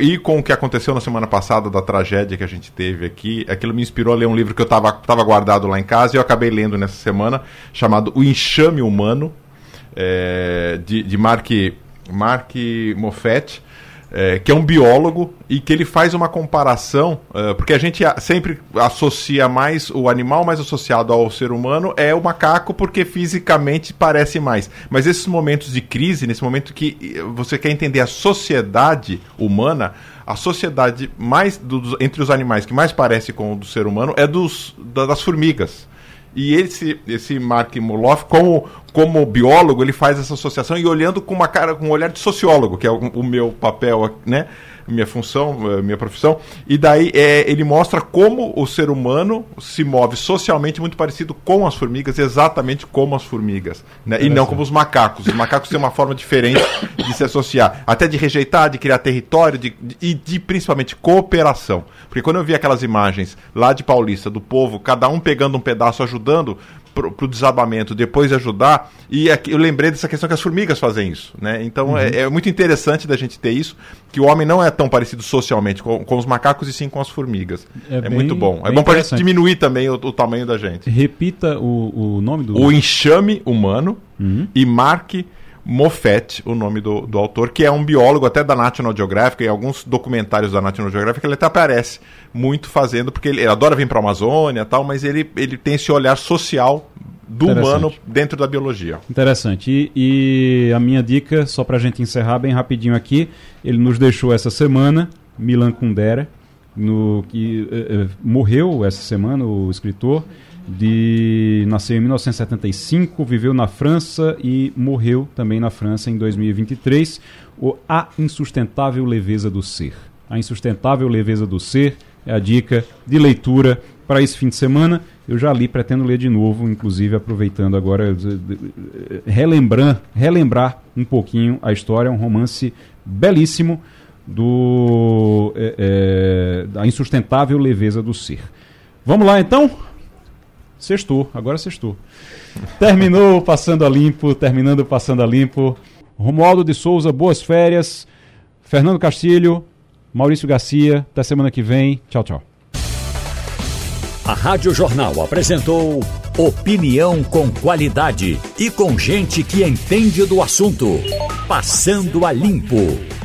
e com o que aconteceu na semana passada, da tragédia que a gente teve aqui, aquilo me inspirou a ler um livro que eu estava guardado lá em casa e eu acabei lendo nessa semana, chamado O Enxame Humano, é, de, de Mark, Mark Moffett é, que é um biólogo e que ele faz uma comparação, é, porque a gente sempre associa mais o animal mais associado ao ser humano é o macaco, porque fisicamente parece mais. Mas esses momentos de crise, nesse momento que você quer entender a sociedade humana, a sociedade mais do, entre os animais que mais parece com o do ser humano é dos, das formigas. E esse, esse Mark Moloff, como, como biólogo, ele faz essa associação e olhando com uma cara, com um olhar de sociólogo, que é o, o meu papel, né? Minha função, eh, minha profissão, e daí é, ele mostra como o ser humano se move socialmente muito parecido com as formigas, exatamente como as formigas, né? e não como os macacos. Os macacos têm uma forma diferente de se associar, até de rejeitar, de criar território de, de, e de principalmente cooperação. Porque quando eu vi aquelas imagens lá de Paulista, do povo, cada um pegando um pedaço, ajudando, para o desabamento, depois de ajudar. E aqui, eu lembrei dessa questão que as formigas fazem isso. Né? Então uhum. é, é, muito interessante da gente ter isso, que o homem não é tão parecido socialmente com, com os macacos e sim com as formigas. É, é bem, muito bom. É bom para gente diminuir também o, o, tamanho da gente. Repita o, o nome do. O enxame humano uhum. e marque Moffat, o nome do, do autor, que é um biólogo até da National Geographic, em alguns documentários da National Geographic ele até aparece muito fazendo, porque ele, ele adora vir para a Amazônia tal, mas ele, ele tem esse olhar social do humano dentro da biologia. Interessante. E, e a minha dica, só para a gente encerrar bem rapidinho aqui, ele nos deixou essa semana, Milan Kundera, no, que uh, uh, morreu essa semana, o escritor, de nasceu em 1975, viveu na França e morreu também na França em 2023. O A Insustentável Leveza do Ser. A Insustentável Leveza do Ser é a dica de leitura para esse fim de semana. Eu já li, pretendo ler de novo, inclusive aproveitando agora, relembrar, relembrar um pouquinho a história. É um romance belíssimo do é, é, da insustentável leveza do ser. Vamos lá então? Sextou, agora sextou. Terminou Passando a Limpo, terminando Passando a Limpo. Romualdo de Souza, boas férias. Fernando Castilho, Maurício Garcia, até semana que vem. Tchau, tchau. A Rádio Jornal apresentou opinião com qualidade e com gente que entende do assunto. Passando a Limpo.